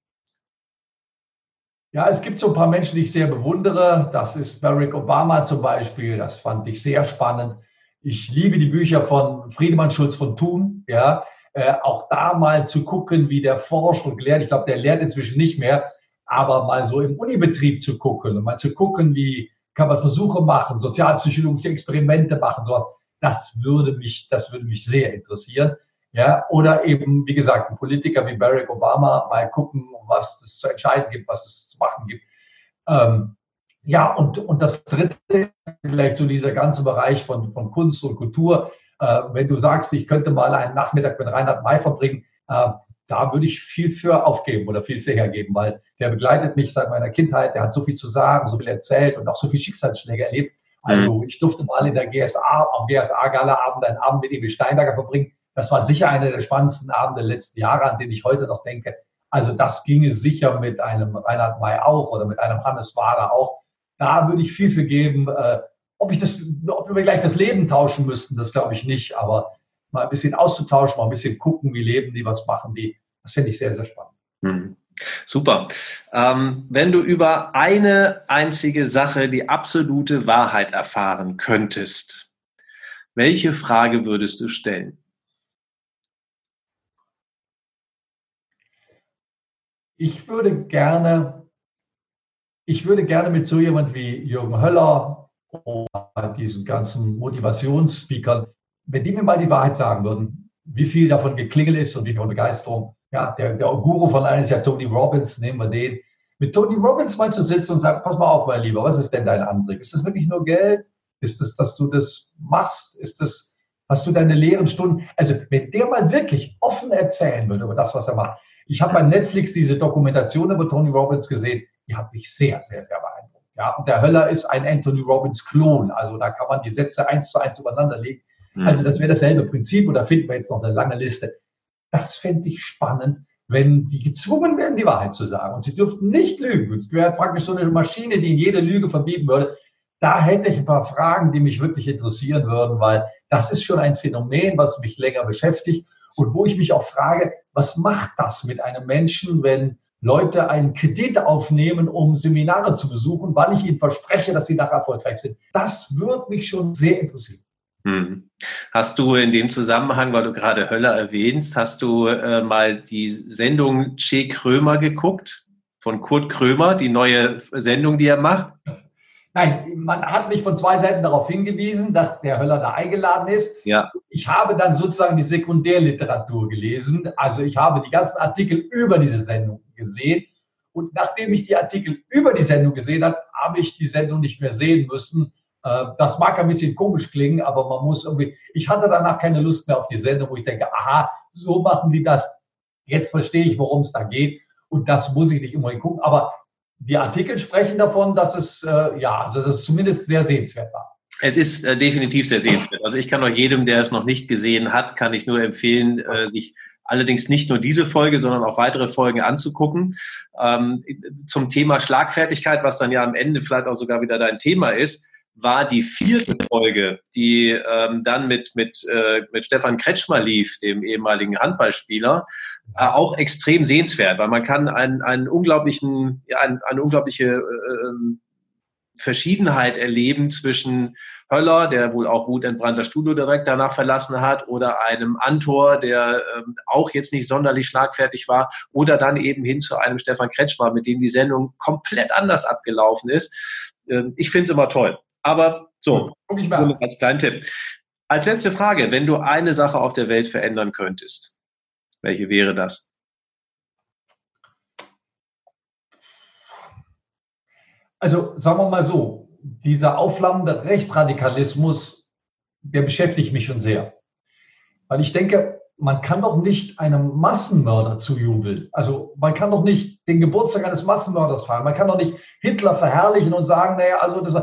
Ja, es gibt so ein paar Menschen, die ich sehr bewundere. Das ist Barack Obama zum Beispiel. Das fand ich sehr spannend. Ich liebe die Bücher von Friedemann Schulz von Thun. Ja, äh, auch da mal zu gucken, wie der forscht und lehrt. Ich glaube, der lehrt inzwischen nicht mehr, aber mal so im Unibetrieb zu gucken und mal zu gucken, wie kann man Versuche machen, sozialpsychologische Experimente machen, sowas. Das würde mich, das würde mich sehr interessieren. Ja, oder eben, wie gesagt, ein Politiker wie Barack Obama mal gucken, was es zu entscheiden gibt, was es zu machen gibt. Ähm, ja, und, und das dritte, vielleicht so dieser ganze Bereich von, von Kunst und Kultur. Äh, wenn du sagst, ich könnte mal einen Nachmittag mit Reinhard May verbringen, äh, da würde ich viel für aufgeben oder viel für hergeben, weil der begleitet mich seit meiner Kindheit, der hat so viel zu sagen, so viel erzählt und auch so viel Schicksalsschläge erlebt. Also mhm. ich durfte mal in der GSA, am GSA-Gala-Abend einen Abend mit Emil Steinberger verbringen. Das war sicher einer der spannendsten Abende der letzten Jahre, an den ich heute noch denke. Also das ginge sicher mit einem Reinhard May auch oder mit einem Hannes Wahler auch. Da würde ich viel für geben. Ob ich das, ob wir gleich das Leben tauschen müssten, das glaube ich nicht. Aber mal ein bisschen auszutauschen, mal ein bisschen gucken, wie leben die, was machen die, das finde ich sehr, sehr spannend. Mhm. Super. Ähm, wenn du über eine einzige Sache die absolute Wahrheit erfahren könntest, welche Frage würdest du stellen? Ich würde gerne, ich würde gerne mit so jemand wie Jürgen Höller diesen ganzen Motivationsspeakern, wenn die mir mal die Wahrheit sagen würden, wie viel davon geklingelt ist und wie viel Begeisterung, ja, der, der Guru von allen ist ja Tony Robbins, nehmen wir den. Mit Tony Robbins mal zu sitzen und sagen, pass mal auf, mein Lieber, was ist denn dein Antrieb? Ist das wirklich nur Geld? Ist es, dass du das machst? Ist das, hast du deine leeren Stunden? Also, wenn der mal wirklich offen erzählen würde über das, was er macht. Ich habe bei Netflix diese Dokumentation über Tony Robbins gesehen, die hat mich sehr, sehr, sehr beeindruckt. Ja, und der Höller ist ein Anthony Robbins Klon. Also da kann man die Sätze eins zu eins übereinander legen. Mhm. Also das wäre dasselbe Prinzip und da finden wir jetzt noch eine lange Liste. Das fände ich spannend, wenn die gezwungen werden, die Wahrheit zu sagen. Und sie dürften nicht lügen. Es wäre praktisch so eine Maschine, die in jede Lüge verbieten würde. Da hätte ich ein paar Fragen, die mich wirklich interessieren würden, weil das ist schon ein Phänomen, was mich länger beschäftigt und wo ich mich auch frage, was macht das mit einem Menschen, wenn Leute einen Kredit aufnehmen, um Seminare zu besuchen, weil ich ihnen verspreche, dass sie nachher erfolgreich sind. Das würde mich schon sehr interessieren. Hm. Hast du in dem Zusammenhang, weil du gerade Höller erwähnst, hast du äh, mal die Sendung Che Krömer geguckt von Kurt Krömer, die neue Sendung, die er macht? Nein, man hat mich von zwei Seiten darauf hingewiesen, dass der Höller da eingeladen ist. Ja. Ich habe dann sozusagen die Sekundärliteratur gelesen. Also ich habe die ganzen Artikel über diese Sendung gesehen. Und nachdem ich die Artikel über die Sendung gesehen habe, habe ich die Sendung nicht mehr sehen müssen äh, das mag ein bisschen komisch klingen, aber man muss irgendwie, ich hatte danach keine Lust mehr auf die Sendung, wo ich denke, aha, so machen die das. Jetzt verstehe ich, worum es da geht. Und das muss ich nicht immer gucken. Aber die Artikel sprechen davon, dass es, äh, ja, also das ist zumindest sehr sehenswert war. Es ist äh, definitiv sehr sehenswert. Also ich kann auch jedem, der es noch nicht gesehen hat, kann ich nur empfehlen, äh, sich allerdings nicht nur diese Folge, sondern auch weitere Folgen anzugucken. Ähm, zum Thema Schlagfertigkeit, was dann ja am Ende vielleicht auch sogar wieder dein Thema ist, war die vierte Folge, die ähm, dann mit, mit, äh, mit Stefan Kretschmer lief, dem ehemaligen Handballspieler, äh, auch extrem sehenswert, weil man kann einen, einen unglaublichen, ja, ein, eine unglaubliche äh, ähm, Verschiedenheit erleben zwischen Höller, der wohl auch wutentbrannter Studio direkt danach verlassen hat, oder einem Antor, der ähm, auch jetzt nicht sonderlich schlagfertig war, oder dann eben hin zu einem Stefan Kretschmer, mit dem die Sendung komplett anders abgelaufen ist. Ähm, ich finde es immer toll. Aber so, guck ich mal. als kleinen Tipp. Als letzte Frage, wenn du eine Sache auf der Welt verändern könntest, welche wäre das? Also sagen wir mal so, dieser aufflammende Rechtsradikalismus, der beschäftigt mich schon sehr. Weil ich denke, man kann doch nicht einem Massenmörder zujubeln. Also man kann doch nicht den Geburtstag eines Massenmörders feiern. Man kann doch nicht Hitler verherrlichen und sagen, naja, also das,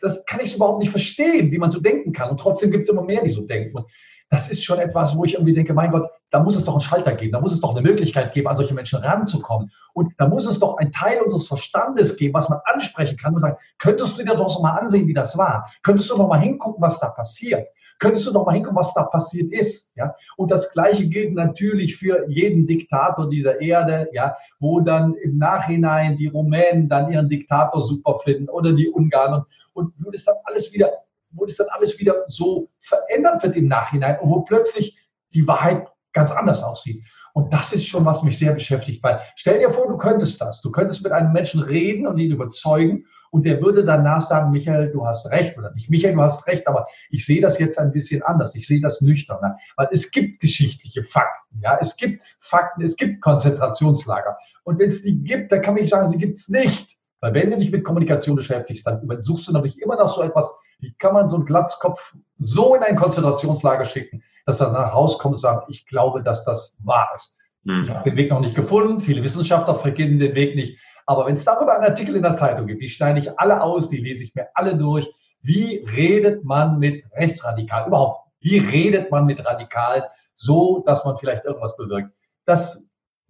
das kann ich überhaupt nicht verstehen, wie man so denken kann. Und trotzdem gibt es immer mehr, die so denken. Und das ist schon etwas, wo ich irgendwie denke, mein Gott, da muss es doch einen Schalter geben, da muss es doch eine Möglichkeit geben, an solche Menschen ranzukommen. Und da muss es doch ein Teil unseres Verstandes geben, was man ansprechen kann und sagen, könntest du dir doch mal ansehen, wie das war? Könntest du noch mal hingucken, was da passiert? Könntest du noch mal hingucken, was da passiert ist? Ja? Und das Gleiche gilt natürlich für jeden Diktator dieser Erde, ja, wo dann im Nachhinein die Rumänen dann ihren Diktator super finden oder die Ungarn und, und das dann alles wieder wo das dann alles wieder so verändert wird im Nachhinein und wo plötzlich die Wahrheit ganz anders aussieht. Und das ist schon, was mich sehr beschäftigt, weil stell dir vor, du könntest das. Du könntest mit einem Menschen reden und ihn überzeugen und der würde danach sagen, Michael, du hast recht oder nicht, Michael, du hast recht, aber ich sehe das jetzt ein bisschen anders. Ich sehe das nüchterner, weil es gibt geschichtliche Fakten, ja, es gibt Fakten, es gibt Konzentrationslager. Und wenn es die gibt, dann kann man nicht sagen, sie gibt es nicht. Weil wenn du dich mit Kommunikation beschäftigst, dann suchst du natürlich immer noch so etwas, wie kann man so einen Glatzkopf so in ein Konzentrationslager schicken, dass er dann rauskommt und sagt, ich glaube, dass das wahr ist. Mhm. Ich habe den Weg noch nicht gefunden, viele Wissenschaftler verkennen den Weg nicht. Aber wenn es darüber einen Artikel in der Zeitung gibt, die schneide ich alle aus, die lese ich mir alle durch. Wie redet man mit Rechtsradikalen? Überhaupt, wie redet man mit Radikalen so, dass man vielleicht irgendwas bewirkt? Das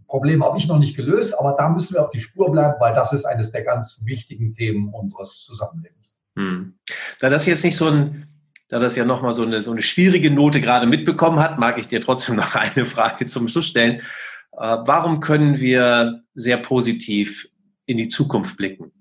Problem habe ich noch nicht gelöst, aber da müssen wir auf die Spur bleiben, weil das ist eines der ganz wichtigen Themen unseres Zusammenlebens. Hm. Da das jetzt nicht so ein, da das ja nochmal so eine, so eine schwierige Note gerade mitbekommen hat, mag ich dir trotzdem <laughs> noch eine Frage zum Schluss stellen. Äh, warum können wir sehr positiv in die Zukunft blicken?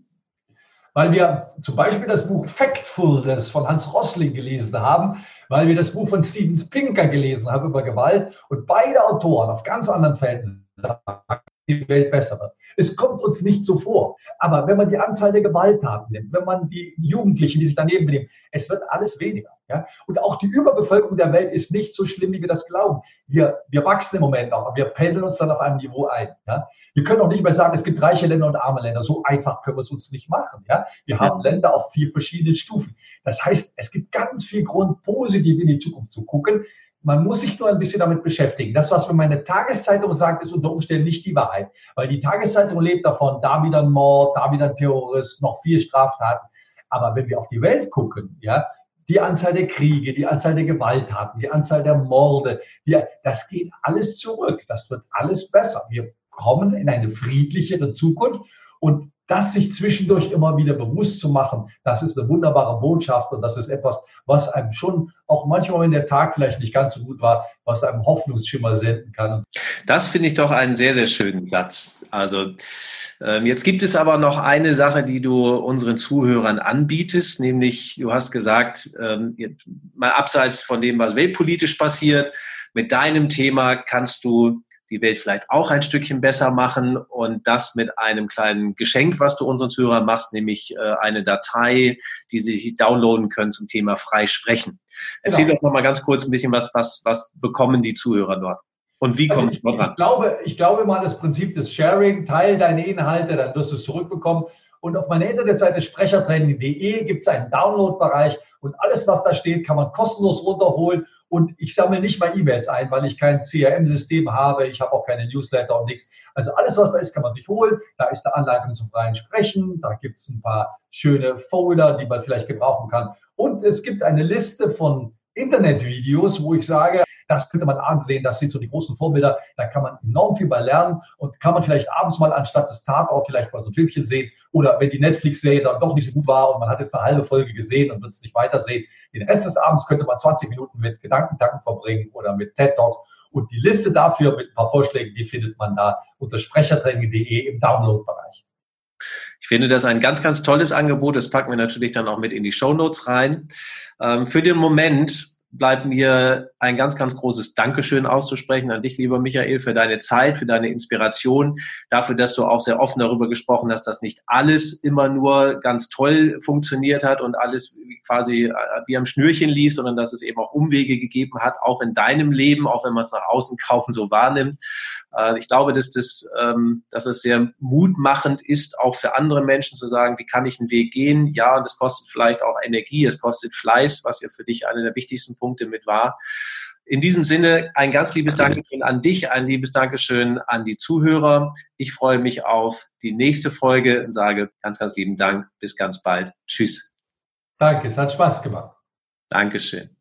Weil wir zum Beispiel das Buch Factfulness von Hans Rosling gelesen haben, weil wir das Buch von Steven Pinker gelesen haben über Gewalt und beide Autoren auf ganz anderen Feldern sagen, die Welt besser wird. Es kommt uns nicht so vor. Aber wenn man die Anzahl der Gewalttaten nimmt, wenn man die Jugendlichen, die sich daneben benehmen, es wird alles weniger. Ja? Und auch die Überbevölkerung der Welt ist nicht so schlimm, wie wir das glauben. Wir, wir wachsen im Moment noch, aber wir pendeln uns dann auf einem Niveau ein. Ja? Wir können auch nicht mehr sagen, es gibt reiche Länder und arme Länder. So einfach können wir es uns nicht machen. Ja? Wir haben Länder auf vier verschiedenen Stufen. Das heißt, es gibt ganz viel Grund, positiv in die Zukunft zu gucken. Man muss sich nur ein bisschen damit beschäftigen. Das, was mir meine Tageszeitung sagt, ist unter Umständen nicht die Wahrheit. Weil die Tageszeitung lebt davon, da wieder ein Mord, da wieder ein Terrorist, noch vier Straftaten. Aber wenn wir auf die Welt gucken, ja, die Anzahl der Kriege, die Anzahl der Gewalttaten, die Anzahl der Morde, die, das geht alles zurück. Das wird alles besser. Wir kommen in eine friedlichere Zukunft und das sich zwischendurch immer wieder bewusst zu machen, das ist eine wunderbare Botschaft und das ist etwas, was einem schon auch manchmal, wenn der Tag vielleicht nicht ganz so gut war, was einem Hoffnungsschimmer senden kann. Das finde ich doch einen sehr, sehr schönen Satz. Also ähm, jetzt gibt es aber noch eine Sache, die du unseren Zuhörern anbietest, nämlich du hast gesagt, ähm, mal abseits von dem, was weltpolitisch passiert, mit deinem Thema kannst du die Welt vielleicht auch ein Stückchen besser machen und das mit einem kleinen Geschenk, was du unseren Zuhörern machst, nämlich äh, eine Datei, die sie sich downloaden können zum Thema frei sprechen. Erzähl genau. doch noch mal ganz kurz ein bisschen was, was, was bekommen die Zuhörer dort? Und wie also kommt ich, dort ran? Ich glaube, ich glaube mal das Prinzip des Sharing, teil deine Inhalte, dann wirst du es zurückbekommen. Und auf meiner Internetseite sprechertraining.de gibt es einen Download-Bereich und alles, was da steht, kann man kostenlos runterholen und ich sammle nicht mal E-Mails ein, weil ich kein CRM-System habe. Ich habe auch keine Newsletter und nichts. Also alles, was da ist, kann man sich holen. Da ist eine Anleitung zum freien Sprechen. Da gibt es ein paar schöne Folder, die man vielleicht gebrauchen kann. Und es gibt eine Liste von Internetvideos, wo ich sage, Das könnte man ansehen. Das sind so die großen Vorbilder. Da kann man enorm viel bei lernen und kann man vielleicht abends mal anstatt des Tatort vielleicht mal so ein Filmchen sehen oder wenn die Netflix-Serie dann doch nicht so gut war und man hat jetzt eine halbe Folge gesehen und wird es nicht weitersehen. Den Rest des Abends könnte man 20 Minuten mit Gedankentanken verbringen oder mit TED Talks. Und die Liste dafür mit ein paar Vorschlägen, die findet man da unter sprechertraining.de im Download-Bereich. Ich finde das ein ganz, ganz tolles Angebot. Das packen wir natürlich dann auch mit in die Show Notes rein. Ähm, für den Moment bleibt mir ein ganz, ganz großes Dankeschön auszusprechen an dich, lieber Michael, für deine Zeit, für deine Inspiration, dafür, dass du auch sehr offen darüber gesprochen hast, dass nicht alles immer nur ganz toll funktioniert hat und alles quasi äh, wie am Schnürchen lief, sondern dass es eben auch Umwege gegeben hat, auch in deinem Leben, auch wenn man es nach außen <laughs> kaum so wahrnimmt. Äh, ich glaube, dass das, ähm, dass es sehr mutmachend ist, auch für andere Menschen zu sagen, wie kann ich einen Weg gehen? Ja, und das kostet vielleicht auch Energie, es kostet Fleiß, was ja für dich einer der wichtigsten Punkte mit war. In diesem Sinne ein ganz liebes Dankeschön an dich, ein liebes Dankeschön an die Zuhörer. Ich freue mich auf die nächste Folge und sage ganz, ganz lieben Dank. Bis ganz bald. Tschüss. Danke, es hat Spaß gemacht. Dankeschön.